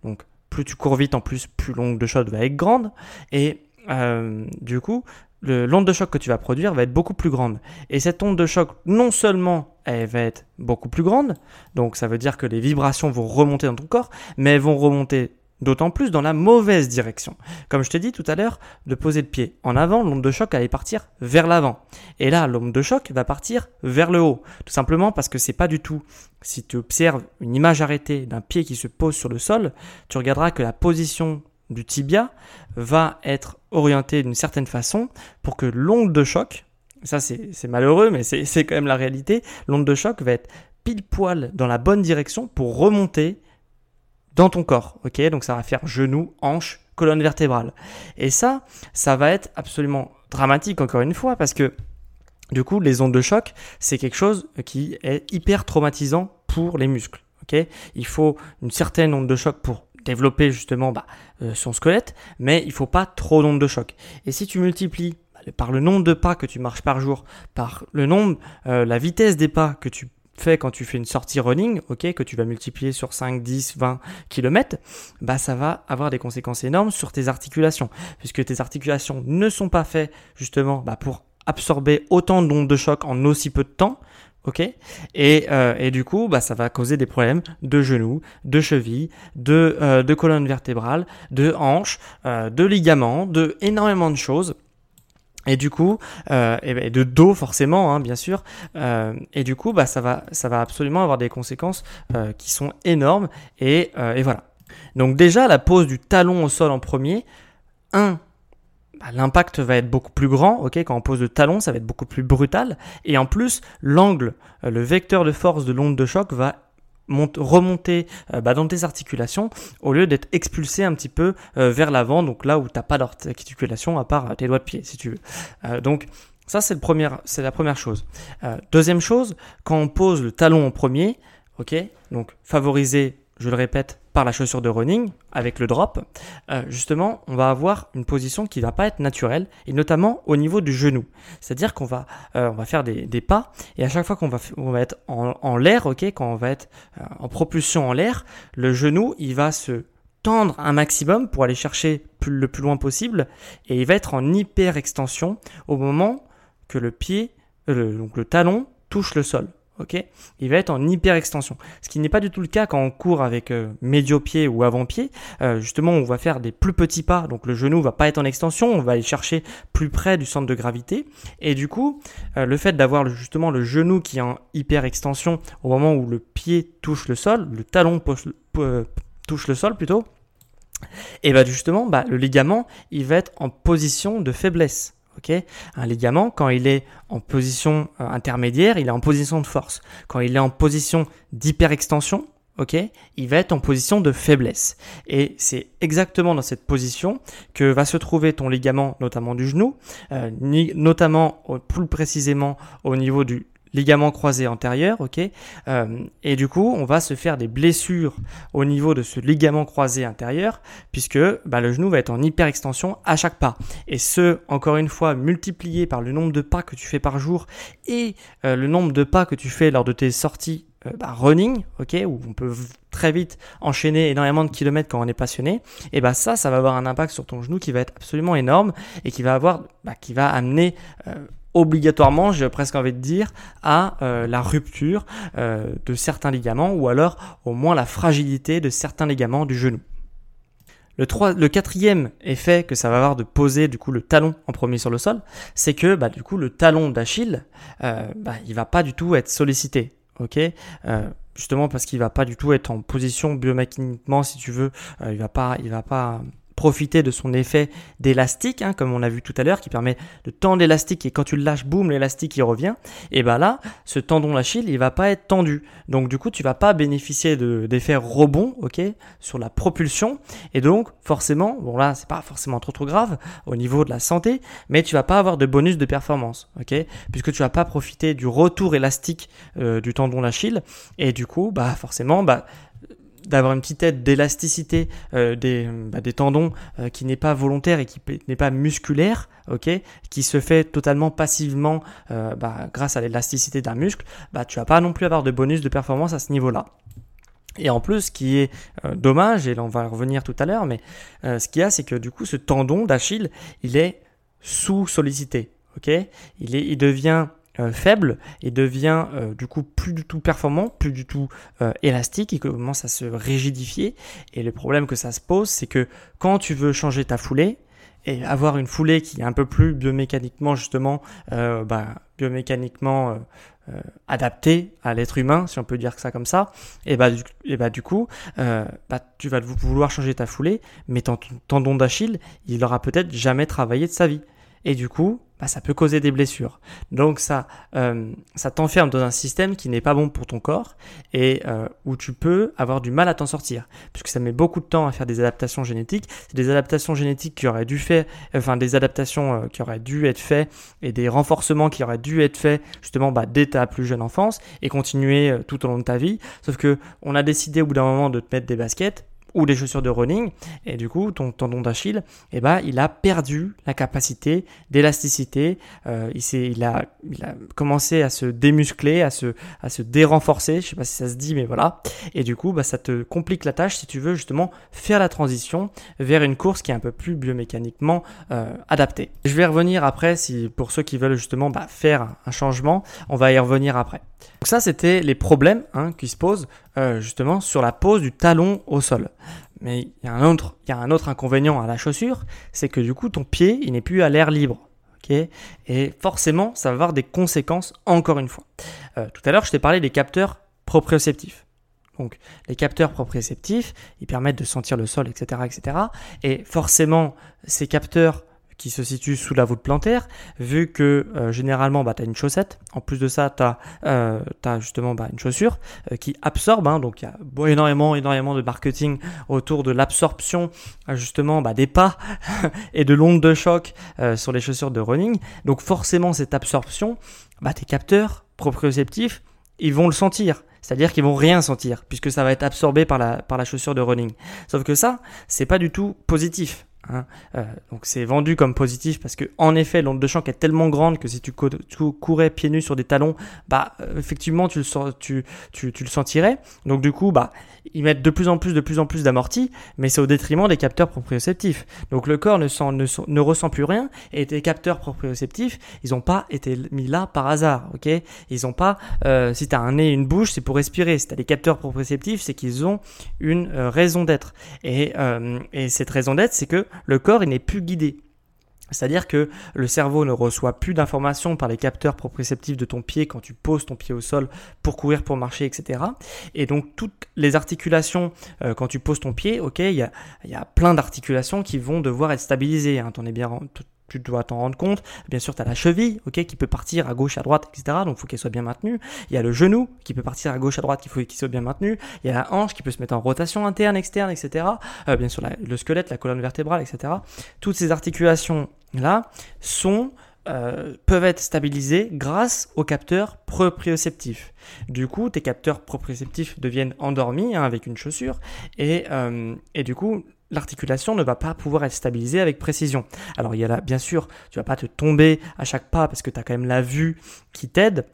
Donc plus tu cours vite en plus, plus l'onde de choc va être grande. Et euh, du coup, l'onde de choc que tu vas produire va être beaucoup plus grande. Et cette onde de choc, non seulement elle va être beaucoup plus grande, donc ça veut dire que les vibrations vont remonter dans ton corps, mais elles vont remonter d'autant plus dans la mauvaise direction. Comme je t'ai dit tout à l'heure, de poser le pied en avant, l'onde de choc allait partir vers l'avant. Et là, l'onde de choc va partir vers le haut. Tout simplement parce que c'est pas du tout. Si tu observes une image arrêtée d'un pied qui se pose sur le sol, tu regarderas que la position du tibia va être orienté d'une certaine façon pour que l'onde de choc, ça c'est malheureux mais c'est quand même la réalité, l'onde de choc va être pile poil dans la bonne direction pour remonter dans ton corps. Ok, donc ça va faire genou, hanche, colonne vertébrale. Et ça, ça va être absolument dramatique encore une fois parce que Du coup, les ondes de choc, c'est quelque chose qui est hyper traumatisant pour les muscles. ok? Il faut une certaine onde de choc pour développer justement bah, euh, son squelette, mais il faut pas trop d'ondes de choc. Et si tu multiplies bah, par le nombre de pas que tu marches par jour, par le nombre, euh, la vitesse des pas que tu fais quand tu fais une sortie running, que tu vas multiplier sur 5, 10, 20 km, bah ça va avoir des conséquences énormes sur tes articulations, puisque tes articulations ne sont pas faites justement bah, pour absorber autant d'ondes de choc en aussi peu de temps. Ok et, euh, et, du coup, bah, ça va causer des problèmes de genoux, de chevilles, de, euh, de colonne vertébrale, de hanches, euh, de ligaments, de énormément de choses. Et du coup, et de dos forcément, hein, bien sûr. et du coup, bah, ça va, ça va absolument avoir des conséquences qui sont énormes. Et, et voilà. Donc déjà, la pose du talon au sol en premier. Un, bah, l'impact va être beaucoup plus grand, ok, quand on pose le talon, ça va être beaucoup plus brutal, et en plus, l'angle, euh, le vecteur de force de l'onde de choc va remonter euh, bah, dans tes articulations au lieu d'être expulsé un petit peu euh, vers l'avant, donc là où t'as pas d'articulation à part tes doigts de pied, si tu veux. donc ça c'est c'est la première chose. deuxième chose, quand on pose le talon en premier, ok, donc favoriser je le répète, par la chaussure de running avec le drop, euh, justement, on va avoir une position qui va pas être naturelle et notamment au niveau du genou. C'est-à-dire qu'on va, euh, va faire des, pas et à chaque fois qu'on va, on être en, l'air, ok, quand on va être euh, en propulsion en l'air, le genou, il va se tendre un maximum pour aller chercher le plus loin possible et il va être en hyper extension au moment que le pied, donc le talon touche le sol ok Il va être en hyper extension. Ce qui n'est pas du tout le cas quand on court avec euh, médio-pied ou avant-pied. Euh, justement, on va faire des plus petits pas, donc le genou va pas être en extension, on va aller chercher plus près du centre de gravité. Et du coup, euh, le fait d'avoir justement le genou qui est en hyper extension au moment où le pied touche le sol, le talon touche le sol plutôt, et bah justement, bah, le ligament, il va être en position de faiblesse un ligament, quand il est en position euh, intermédiaire, il est en position de force. Quand il est en position d'hyperextension, il va être en position de faiblesse. Et c'est exactement dans cette position que va se trouver ton ligament, notamment du genou, euh, notamment plus précisément au niveau du ligament croisé antérieur, ok euh, Et du coup, on va se faire des blessures au niveau de ce ligament croisé intérieur, puisque bah, le genou va être en hyperextension à chaque pas. Et ce, encore une fois, multiplié par le nombre de pas que tu fais par jour et euh, le nombre de pas que tu fais lors de tes sorties euh, bah, running, ok, où on peut très vite enchaîner énormément de kilomètres quand on est passionné, et bah ça, ça va avoir un impact sur ton genou qui va être absolument énorme et qui va avoir, bah, qui va amener obligatoirement, j'ai presque envie de dire, à euh, la rupture euh, de certains ligaments ou alors au moins la fragilité de certains ligaments du genou. Le, quatrième effet que ça va avoir de poser du coup le talon en premier sur le sol, c'est que bah, du coup le talon d'Achille, euh, bah, il va pas du tout être sollicité, ok? Justement parce qu'il va pas du tout être en position biomécaniquement, si tu veux, il va pas, il va pas profiter de son effet d'élastique, hein, comme on a vu tout à l'heure, qui permet de tendre l'élastique et quand tu le lâches, boum, l'élastique il revient. Et ben là, ce tendon d'Achille, il va pas être tendu. Donc du coup, tu vas pas bénéficier d'effets rebond, ok, sur la propulsion. Et donc forcément, bon là, c'est pas forcément trop trop grave au niveau de la santé, mais tu vas pas avoir de bonus de performance, ok, puisque tu vas pas profiter du retour élastique euh, du tendon d'Achille. Et du coup, bah forcément, bah d'avoir une petite aide d'élasticité euh, des, bah, des, tendons euh, qui n'est pas volontaire et qui n'est pas musculaire, ok, qui se fait totalement passivement euh, bah, grâce à l'élasticité d'un muscle, bah, tu vas pas non plus avoir de bonus de performance à ce niveau-là. Et en plus, ce qui est dommage, et on va revenir tout à l'heure, mais ce qu'il y a, c'est que du coup, ce tendon d'Achille, il est sous-sollicité. ok il, est, il devient euh, faible et devient euh, du coup plus du tout performant, plus du tout euh, élastique, il commence à se rigidifier. Et le problème que ça se pose, c'est que quand tu veux changer ta foulée, et avoir une foulée qui est un peu plus biomécaniquement justement bah, biomécaniquement adaptée à l'être humain si on peut dire ça comme ça et bah du, bah, coup bah, tu vas vouloir changer ta foulée mais ton tendon d'Achille il aura peut-être jamais travaillé de sa vie et du coup, bah, ça peut causer des blessures. Donc ça, euh, ça t'enferme dans un système qui n'est pas bon pour ton corps et euh, où tu peux avoir du mal à t'en sortir, puisque ça met beaucoup de temps à faire des adaptations génétiques. C'est des adaptations génétiques qui auraient dû faire, enfin des adaptations euh, qui auraient dû être faites et des renforcements qui auraient dû être faits justement bah, dès ta plus jeune enfance et continuer tout au long de ta vie. Sauf que on a décidé au bout d'un moment de te mettre des baskets ou des chaussures de running, et du coup, ton tendon d'Achille, eh ben, il a perdu la capacité d'élasticité, euh, il, il, a, il a commencé à se démuscler, à se, à se dérenforcer, je sais pas si ça se dit, mais voilà, et du coup, bah, ça te complique la tâche si tu veux justement faire la transition vers une course qui est un peu plus biomécaniquement euh, adaptée. Je vais revenir après, si pour ceux qui veulent justement bah, faire un changement, on va y revenir après. Donc ça, c'était les problèmes hein, qui se posent euh, justement sur la pose du talon au sol. Mais il y, a un autre, inconvénient à la chaussure, c'est que du coup, ton pied, il n'est plus à l'air libre. et forcément, ça va avoir des conséquences encore une fois. Euh, tout à l'heure, je t'ai parlé des capteurs proprioceptifs. Donc, les capteurs proprioceptifs, ils permettent de sentir le sol, etc., etc. Et forcément, ces capteurs qui se situe sous la voûte plantaire, vu que euh, généralement bah, tu as une chaussette, en plus de ça tu as, euh, justement bah, une chaussure euh, qui absorbe, hein, donc il y a énormément, énormément de marketing autour de l'absorption justement bah, des pas et de l'onde de choc sur les chaussures de running, donc forcément cette absorption, bah, tes capteurs proprioceptifs, ils vont le sentir. C'est-à-dire qu'ils vont rien sentir puisque ça va être absorbé par la, par la chaussure de running. Sauf que ça, c'est pas du tout positif. Hein. Euh, donc c'est vendu comme positif parce que en effet l'onde de choc est tellement grande que si tu, courais pieds nus sur des talons, bah euh, effectivement tu le, tu, tu, tu, le sentirais. Donc du coup bah ils mettent de plus en plus de plus en plus d'amortis, mais c'est au détriment des capteurs proprioceptifs. Donc le corps ne, sent, ne, ressent plus rien et tes capteurs proprioceptifs ils n'ont pas été mis là par hasard, ok? Ils ont pas euh, si tu as un nez et une bouche c'est pour respirer. Si as des capteurs proprioceptifs c'est qu'ils ont une raison d'être et cette raison d'être c'est que le corps n'est plus guidé. C'est-à-dire que le cerveau ne reçoit plus d'informations par les capteurs proprioceptifs de ton pied quand tu poses ton pied au sol pour courir, pour marcher, etc. Et donc toutes les articulations, euh, quand tu poses ton pied, ok, il y a, plein d'articulations qui vont devoir être stabilisées. Hein, bien, tu dois t'en rendre compte. Bien sûr, tu as la cheville, ok, qui peut partir à gauche, à droite, etc. Donc, il faut qu'elle soit bien maintenue. Il y a le genou qui peut partir à gauche, à droite, il faut qu'il soit bien maintenu. Il y a la hanche qui peut se mettre en rotation interne, externe, etc. Euh, bien sûr, le squelette, la colonne vertébrale, etc. Toutes ces articulations là sont euh, peuvent être stabilisées grâce aux capteurs proprioceptifs. Du coup, tes capteurs proprioceptifs deviennent endormis hein, avec une chaussure et, euh, et du coup, l'articulation ne va pas pouvoir être stabilisée avec précision. Alors il y a là, bien sûr, tu vas pas te tomber à chaque pas parce que tu as quand même la vue qui t'aide.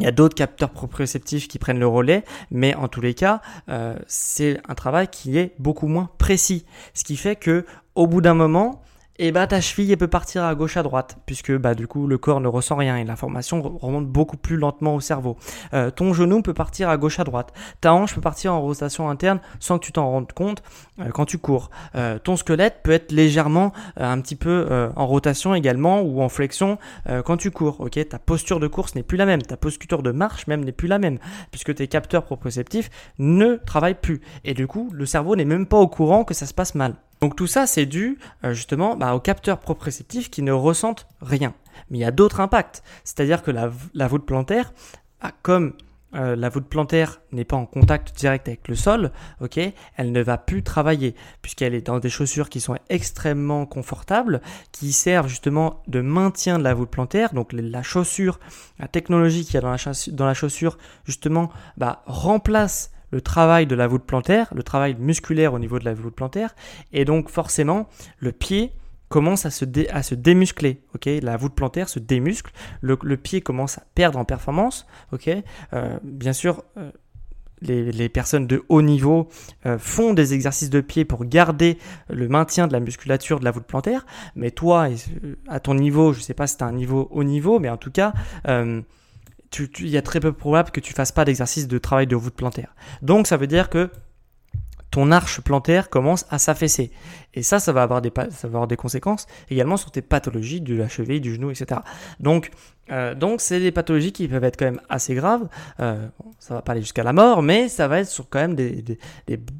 Il y a d'autres capteurs proprioceptifs qui prennent le relais, mais en tous les cas, euh, c'est un travail qui est beaucoup moins précis. Ce qui fait que, au bout d'un moment, et bah ta cheville elle peut partir à gauche à droite puisque bah du coup le corps ne ressent rien et l'information remonte beaucoup plus lentement au cerveau. Euh, ton genou peut partir à gauche à droite. Ta hanche peut partir en rotation interne sans que tu t'en rendes compte euh, quand tu cours. Euh, ton squelette peut être légèrement un petit peu en rotation également ou en flexion quand tu cours. Ok, ta posture de course n'est plus la même, ta posture de marche même n'est plus la même puisque tes capteurs proprioceptifs ne travaillent plus et du coup le cerveau n'est même pas au courant que ça se passe mal. Donc tout ça, c'est dû euh, justement bah, aux capteurs proprioceptifs qui ne ressentent rien. Mais il y a d'autres impacts. C'est-à-dire que la, voûte plantaire, bah, comme euh, la voûte plantaire n'est pas en contact direct avec le sol, ok, elle ne va plus travailler puisqu'elle est dans des chaussures qui sont extrêmement confortables, qui servent justement de maintien de la voûte plantaire. Donc la chaussure, la technologie qu'il y a dans la, dans la chaussure, justement, bah, remplace le travail de la voûte plantaire, le travail musculaire au niveau de la voûte plantaire, et donc forcément le pied commence à se, se démuscler, La voûte plantaire se démuscle, le, pied commence à perdre en performance, euh, Bien sûr, euh, les, personnes de haut niveau euh, font des exercices de pied pour garder le maintien de la musculature de la voûte plantaire, mais toi, à ton niveau, je ne sais pas si tu as un niveau haut niveau, mais en tout cas, il y a très peu probable que tu fasses pas d'exercice de travail de voûte plantaire. Donc ça veut dire que ton arche plantaire commence à s'affaisser. Et ça, ça va avoir des, conséquences également sur tes pathologies de la cheville, du genou, etc. Donc, euh, donc c'est des pathologies qui peuvent être quand même assez graves. Euh, ça va pas aller jusqu'à la mort, mais ça va être sur quand même des,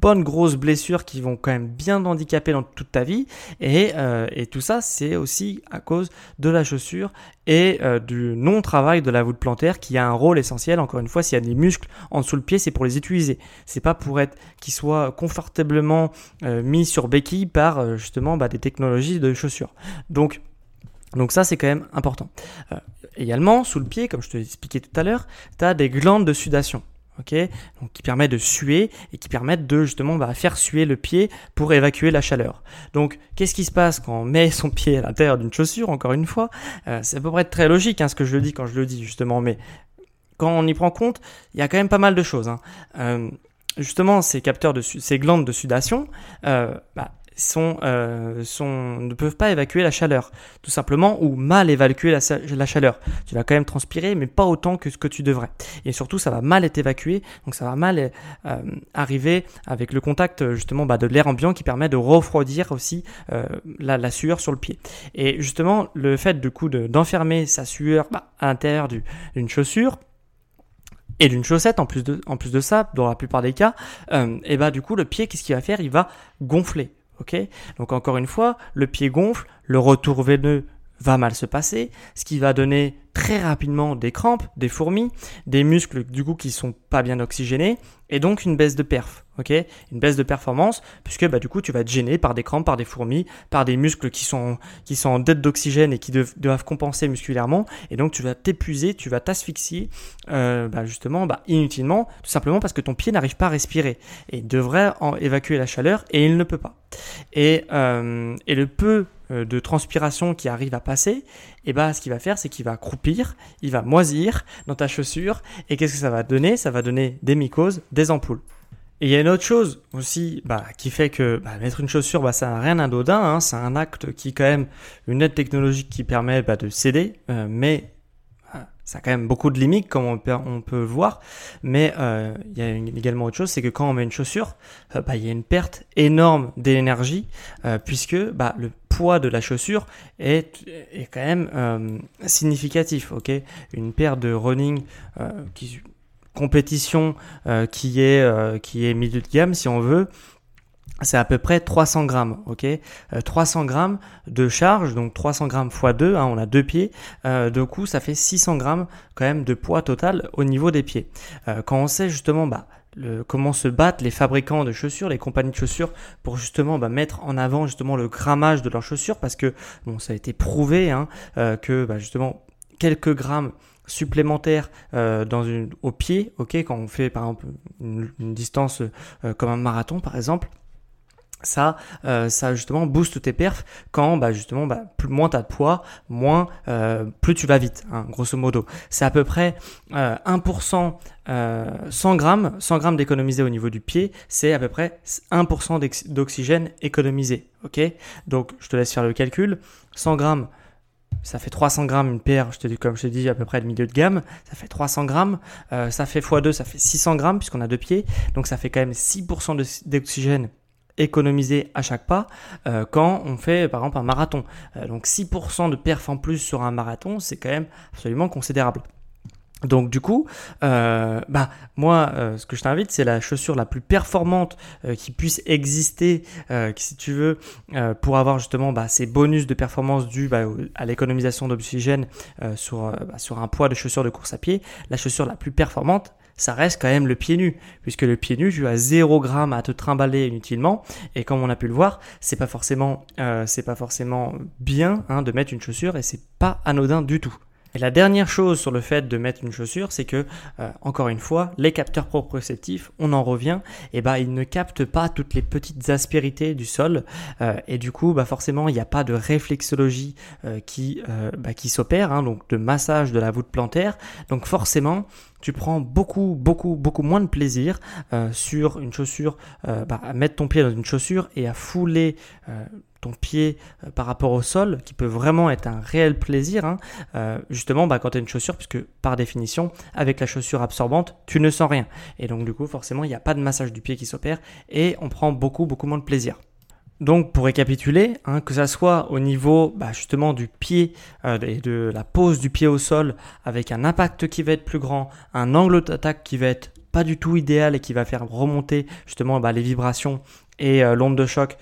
bonnes grosses blessures qui vont quand même bien handicaper dans toute ta vie. Et, euh, et tout ça, c'est aussi à cause de la chaussure et euh, du non-travail de la voûte plantaire qui a un rôle essentiel. Encore une fois, s'il y a des muscles en dessous le pied, c'est pour les utiliser. C'est pas pour être qu'ils soient confortablement mis sur béquille par euh, justement bah, des technologies de chaussures. Donc donc ça, c'est quand même important. également, sous le pied, comme je te l'ai expliqué tout à l'heure, tu as des glandes de sudation ok? Donc qui permet de suer et qui permettent de justement bah, faire suer le pied pour évacuer la chaleur. Donc qu'est-ce qui se passe quand on met son pied à l'intérieur d'une chaussure Encore une fois, euh, c'est à peu près très logique hein, ce que je le dis quand je le dis justement, mais quand on y prend compte, il y a quand même pas mal de choses. Hein. Euh, justement, ces capteurs de ces glandes de sudation, euh, bah, sont, euh, sont, ne peuvent pas évacuer la chaleur, tout simplement, ou mal évacuer la, chaleur. Tu vas quand même transpirer, mais pas autant que ce que tu devrais. Et surtout, ça va mal être évacué, donc ça va mal euh, arriver avec le contact justement bah, de l'air ambiant qui permet de refroidir aussi euh, la, la, sueur sur le pied. Et justement, le fait du coup d'enfermer sa sueur bah, à l'intérieur d'une chaussure, et d'une chaussette en plus de en plus de ça dans la plupart des cas euh, et bah du coup le pied qu'est-ce qu'il va faire? Il va gonfler Donc encore une fois, le pied gonfle, le retour veineux va mal se passer, ce qui va donner très rapidement des crampes, des fourmis, des muscles du coup qui sont pas bien oxygénés et donc une baisse de perf, ok? Une baisse de performance puisque bah du coup tu vas être gêné par des crampes, par des fourmis, par des muscles qui sont qui sont en dette d'oxygène et qui doivent compenser musculairement et donc tu vas t'épuiser, tu vas t'asphyxier euh, bah, justement bah, inutilement tout simplement parce que ton pied n'arrive pas à respirer et devrait en évacuer la chaleur et il ne peut pas. Et, euh, et le peu de transpiration qui arrive à passer, et eh bah ce qu'il va faire c'est qu'il va croupir, il va moisir dans ta chaussure et qu'est-ce que ça va donner? Ça va donner des mycoses, des ampoules. Et il y a une autre chose aussi bah, qui fait que bah, mettre une chaussure, bah, ça n'a rien d'anodin, hein, c'est un acte qui quand même une aide technologique qui permet bah, de s'aider, euh, mais ça a quand même beaucoup de limites comme on peut, voir, mais euh, il y a également autre chose, c'est que quand on met une chaussure, euh, bah, il y a une perte énorme d'énergie euh, puisque bah, le poids de la chaussure est, est quand même significatif. Une paire de running qui compétition qui est qui est milieu de gamme si on veut c'est à peu près 300 grammes, ok? 300 euh, grammes de charge, donc 300 grammes x 2, hein, on a deux pieds, euh, de coup ça fait 600 grammes quand même de poids total au niveau des pieds. Euh, quand on sait justement bah, le, comment se battent les fabricants de chaussures, les compagnies de chaussures, pour justement bah, mettre en avant justement le grammage de leurs chaussures, parce que bon, ça a été prouvé hein, que bah, justement quelques grammes supplémentaires dans une, au pied, ok, quand on fait par exemple une, distance comme un marathon par exemple, ça, euh, ça justement booste tes perfs quand bah, justement bah, plus, moins tu as de poids, moins euh, plus tu vas vite, hein, grosso modo. C'est à peu près euh, 1%, 100 grammes, 100 grammes d'économiser au niveau du pied, c'est à peu près 1% d'oxygène économisé. Ok? Donc je te laisse faire le calcul. 100 grammes, ça fait 300 grammes une paire, je te dis, comme je te dis, à peu près de milieu de gamme. Ça fait 300 grammes. Euh, ça fait x2, ça fait 600 grammes puisqu'on a deux pieds. Donc ça fait quand même 6% d'oxygène économiser à chaque pas euh, quand on fait par exemple un marathon. Euh, donc 6% de perf en plus sur un marathon, c'est quand même absolument considérable. Donc du coup, euh, bah moi, ce que je t'invite, c'est la chaussure la plus performante qui puisse exister, si tu veux, pour avoir justement bah, ces bonus de performance dus bah, à l'économisation d'oxygène sur, bah, sur un poids de chaussure de course à pied. La chaussure la plus performante, ça reste quand même le pied nu, puisque le pied nu, tu as 0 gramme à te trimballer inutilement, et comme on a pu le voir, c'est pas forcément, euh, c'est pas forcément bien hein, de mettre une chaussure, et c'est pas anodin du tout. Et la dernière chose sur le fait de mettre une chaussure, c'est que, euh, encore une fois, les capteurs proprioceptifs, on en revient, et bah ils ne captent pas toutes les petites aspérités du sol, euh, et du coup, bah forcément, il n'y a pas de réflexologie qui, bah, qui s'opère, hein, donc de massage de la voûte plantaire, donc forcément, tu prends beaucoup, beaucoup, beaucoup moins de plaisir euh, sur une chaussure, euh, bah, à mettre ton pied dans une chaussure et à fouler euh, ton pied par rapport au sol, qui peut vraiment être un réel plaisir, hein. justement bah, quand tu as une chaussure, puisque par définition, avec la chaussure absorbante, tu ne sens rien. Et donc du coup, forcément, il n'y a pas de massage du pied qui s'opère et on prend beaucoup, beaucoup moins de plaisir. Donc pour récapituler, hein, que ça soit au niveau bah, justement du pied euh, et de la pose du pied au sol avec un impact qui va être plus grand, un angle d'attaque qui va être pas du tout idéal et qui va faire remonter justement bah, les vibrations et euh, l'onde de choc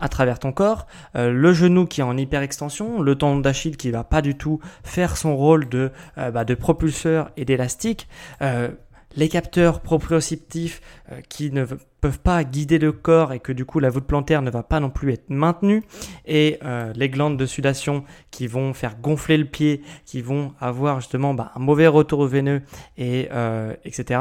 à travers ton corps, euh, le genou qui est en hyperextension, le tendon d'Achille qui va pas du tout faire son rôle de, bah, de propulseur et d'élastique, les capteurs proprioceptifs euh, qui ne peuvent pas guider le corps et que du coup la voûte plantaire ne va pas non plus être maintenue. Et euh, les glandes de sudation qui vont faire gonfler le pied, qui vont avoir justement bah, un mauvais retour veineux et euh, etc.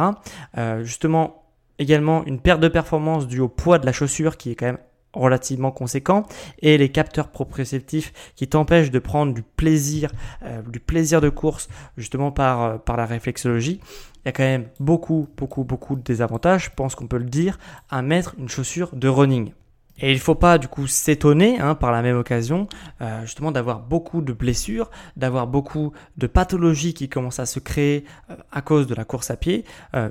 justement également une perte de performance due au poids de la chaussure qui est quand même relativement conséquent et les capteurs proprioceptifs qui t'empêchent de prendre du plaisir du plaisir de course justement par, par la réflexologie il y a quand même beaucoup, beaucoup, beaucoup de désavantages, je pense qu'on peut le dire, à mettre une chaussure de running. Et il faut pas du coup s'étonner hein, par la même occasion euh, justement d'avoir beaucoup de blessures, d'avoir beaucoup de pathologies qui commencent à se créer euh, à cause de la course à pied. Euh,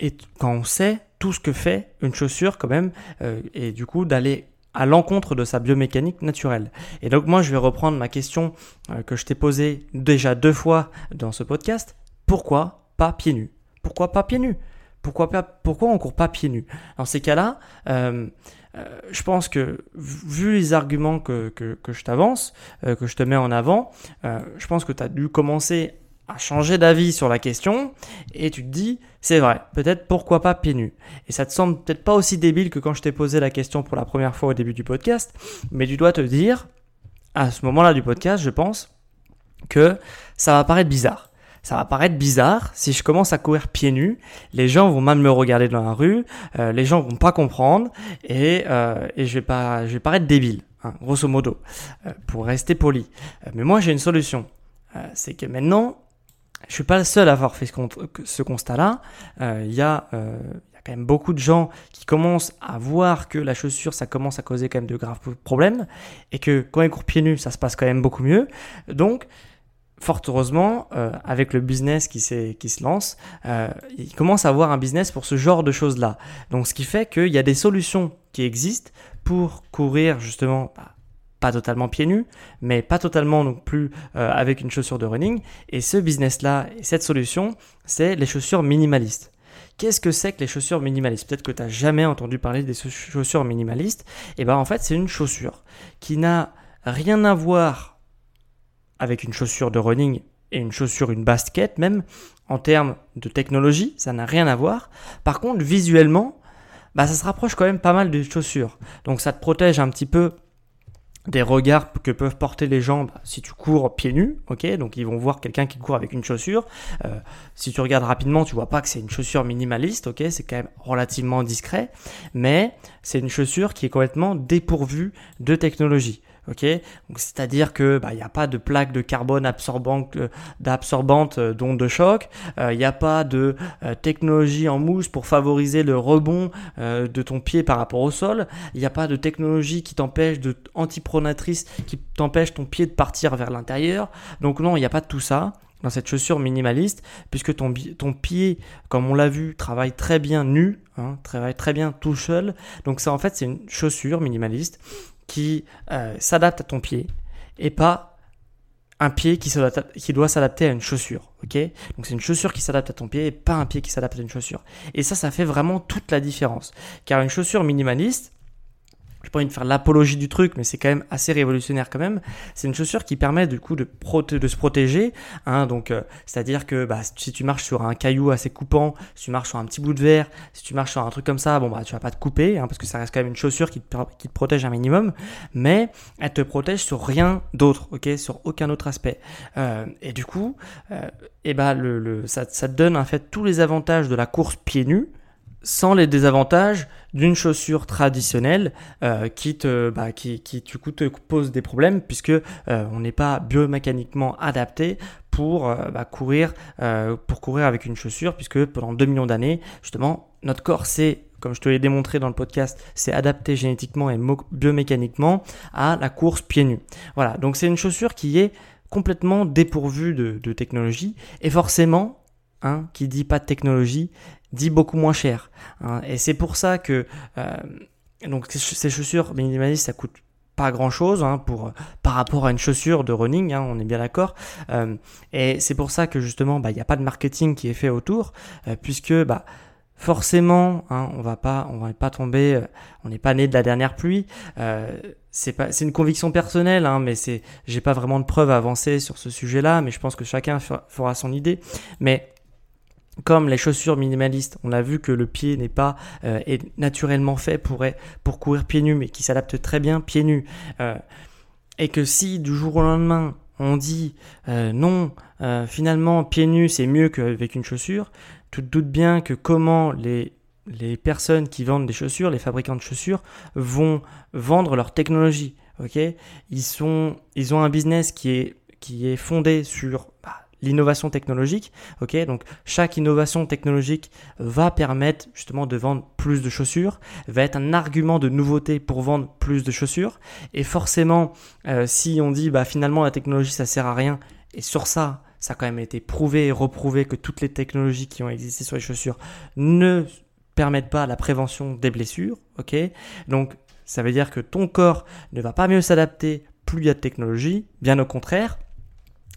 et quand on sait tout ce que fait une chaussure quand même, et du coup d'aller à l'encontre de sa biomécanique naturelle. Et donc moi je vais reprendre ma question que je t'ai posée déjà deux fois dans ce podcast. Pourquoi pas pieds nus? Pourquoi pas pieds nus? Pourquoi, pas, pourquoi on court pas pieds nus? Dans ces cas-là, euh, euh, je pense que vu les arguments que, que, je t'avance, euh, que je te mets en avant, je pense que tu as dû commencer à changer d'avis sur la question et tu te dis, c'est vrai, peut-être pourquoi pas pieds nus. Et ça te semble peut-être pas aussi débile que quand je t'ai posé la question pour la première fois au début du podcast, mais tu dois te dire, à ce moment-là du podcast, je pense, que ça va paraître bizarre ça va paraître bizarre si je commence à courir pieds nus. Les gens vont mal me regarder dans la rue, euh, les gens vont pas comprendre et, euh, et je vais pas, je vais paraître débile, hein, grosso modo, euh, pour rester poli. mais moi j'ai une solution, c'est que maintenant je suis pas le seul à avoir fait ce, constat-là. Il y a quand même beaucoup de gens qui commencent à voir que la chaussure, ça commence à causer quand même de graves problèmes et que quand ils courent pieds nus, ça se passe quand même beaucoup mieux. Donc, fort heureusement, euh, avec le business qui, se lance, euh, il commence à avoir un business pour ce genre de choses-là. Donc, ce qui fait qu'il y a des solutions qui existent pour courir justement, bah, pas totalement pieds nus, mais pas totalement non plus euh, avec une chaussure de running. Et ce business-là, et cette solution, c'est les chaussures minimalistes. Qu'est-ce que c'est que les chaussures minimalistes? Peut-être que tu n'as jamais entendu parler des chaussures minimalistes. Et bien en fait, c'est une chaussure qui n'a rien à voir avec une chaussure de running et une chaussure, une basket même, en termes de technologie, ça n'a rien à voir. Par contre, visuellement, bah, ça se rapproche quand même pas mal des chaussures. Donc ça te protège un petit peu des regards que peuvent porter les gens bah, si tu cours pieds nus, ok Donc ils vont voir quelqu'un qui court avec une chaussure. Euh, si tu regardes rapidement, tu vois pas que c'est une chaussure minimaliste, ok C'est quand même relativement discret, mais c'est une chaussure qui est complètement dépourvue de technologie. Ok, c'est-à-dire que bah, il n'y a pas de plaque de carbone absorbante, euh, d'absorbante euh, d'onde de choc, euh, il n'y a pas de technologie en mousse pour favoriser le rebond de ton pied par rapport au sol, il n'y a pas de technologie qui t'empêche de antipronatrice qui t'empêche ton pied de partir vers l'intérieur. Donc non, il n'y a pas de tout ça dans cette chaussure minimaliste, puisque ton, ton pied, comme on l'a vu, travaille très bien nu, hein, travaille très bien tout seul. Donc ça, en fait, c'est une chaussure minimaliste qui euh, s'adapte à ton pied et pas un pied qui, qui doit s'adapter à une chaussure. Donc c'est une chaussure qui s'adapte à ton pied et pas un pied qui s'adapte à une chaussure. Et ça, ça fait vraiment toute la différence. Car une chaussure minimaliste, je pas envie de faire l'apologie du truc, mais c'est quand même assez révolutionnaire quand même. C'est une chaussure qui permet du coup de, de se protéger. Hein, donc, euh, c'est-à-dire que bah, si tu marches sur un caillou assez coupant, si tu marches sur un petit bout de verre, si tu marches sur un truc comme ça, bon bah tu vas pas te couper, hein, parce que ça reste quand même une chaussure qui te, protège un minimum, mais elle te protège sur rien d'autre, ok, sur aucun autre aspect. Euh, et du coup, euh, et bah le, le, ça, ça te donne en fait tous les avantages de la course pieds nus sans les désavantages d'une chaussure traditionnelle euh, qui te bah, qui, du coup te pose des problèmes puisque euh, on n'est pas biomécaniquement adapté pour euh, bah, courir pour courir avec une chaussure puisque pendant 2 millions d'années justement notre corps s'est comme je te l'ai démontré dans le podcast, c'est adapté génétiquement et biomécaniquement à la course pieds nus. Voilà, donc c'est une chaussure qui est complètement dépourvue de, de technologie et forcément, hein, qui dit pas de technologie dit beaucoup moins cher. Hein. Et c'est pour ça que euh, donc ces chaussures minimalistes, ça coûte pas grand chose hein, pour par rapport à une chaussure de running, hein, on est bien d'accord. Euh, et c'est pour ça que justement, bah, il n'y a pas de marketing qui est fait autour, euh, puisque bah, forcément, hein, on va pas, on va pas tomber, euh, on n'est pas né de la dernière pluie. c'est pas, c'est une conviction personnelle, hein, mais c'est, j'ai pas vraiment de preuves à avancer sur ce sujet-là, mais je pense que chacun fera son idée. Mais comme les chaussures minimalistes, on a vu que le pied n'est pas euh, est naturellement fait pour, pour courir pieds nus, mais qui s'adapte très bien pieds nus. Euh, et que si du jour au lendemain, on dit euh, non, finalement, pieds nus, c'est mieux qu'avec une chaussure, tu te doutes bien que comment les, les personnes qui vendent des chaussures, les fabricants de chaussures, vont vendre leur technologie. ils, sont, ils ont un business qui est, qui est fondé sur... Bah, l'innovation technologique. Ok, donc chaque innovation technologique va permettre justement de vendre plus de chaussures, va être un argument de nouveauté pour vendre plus de chaussures. Et forcément, euh, si on dit bah finalement la technologie ça sert à rien, et sur ça, ça a quand même été prouvé et reprouvé que toutes les technologies qui ont existé sur les chaussures ne permettent pas la prévention des blessures. Ok, donc ça veut dire que ton corps ne va pas mieux s'adapter plus il y a de technologie, bien au contraire.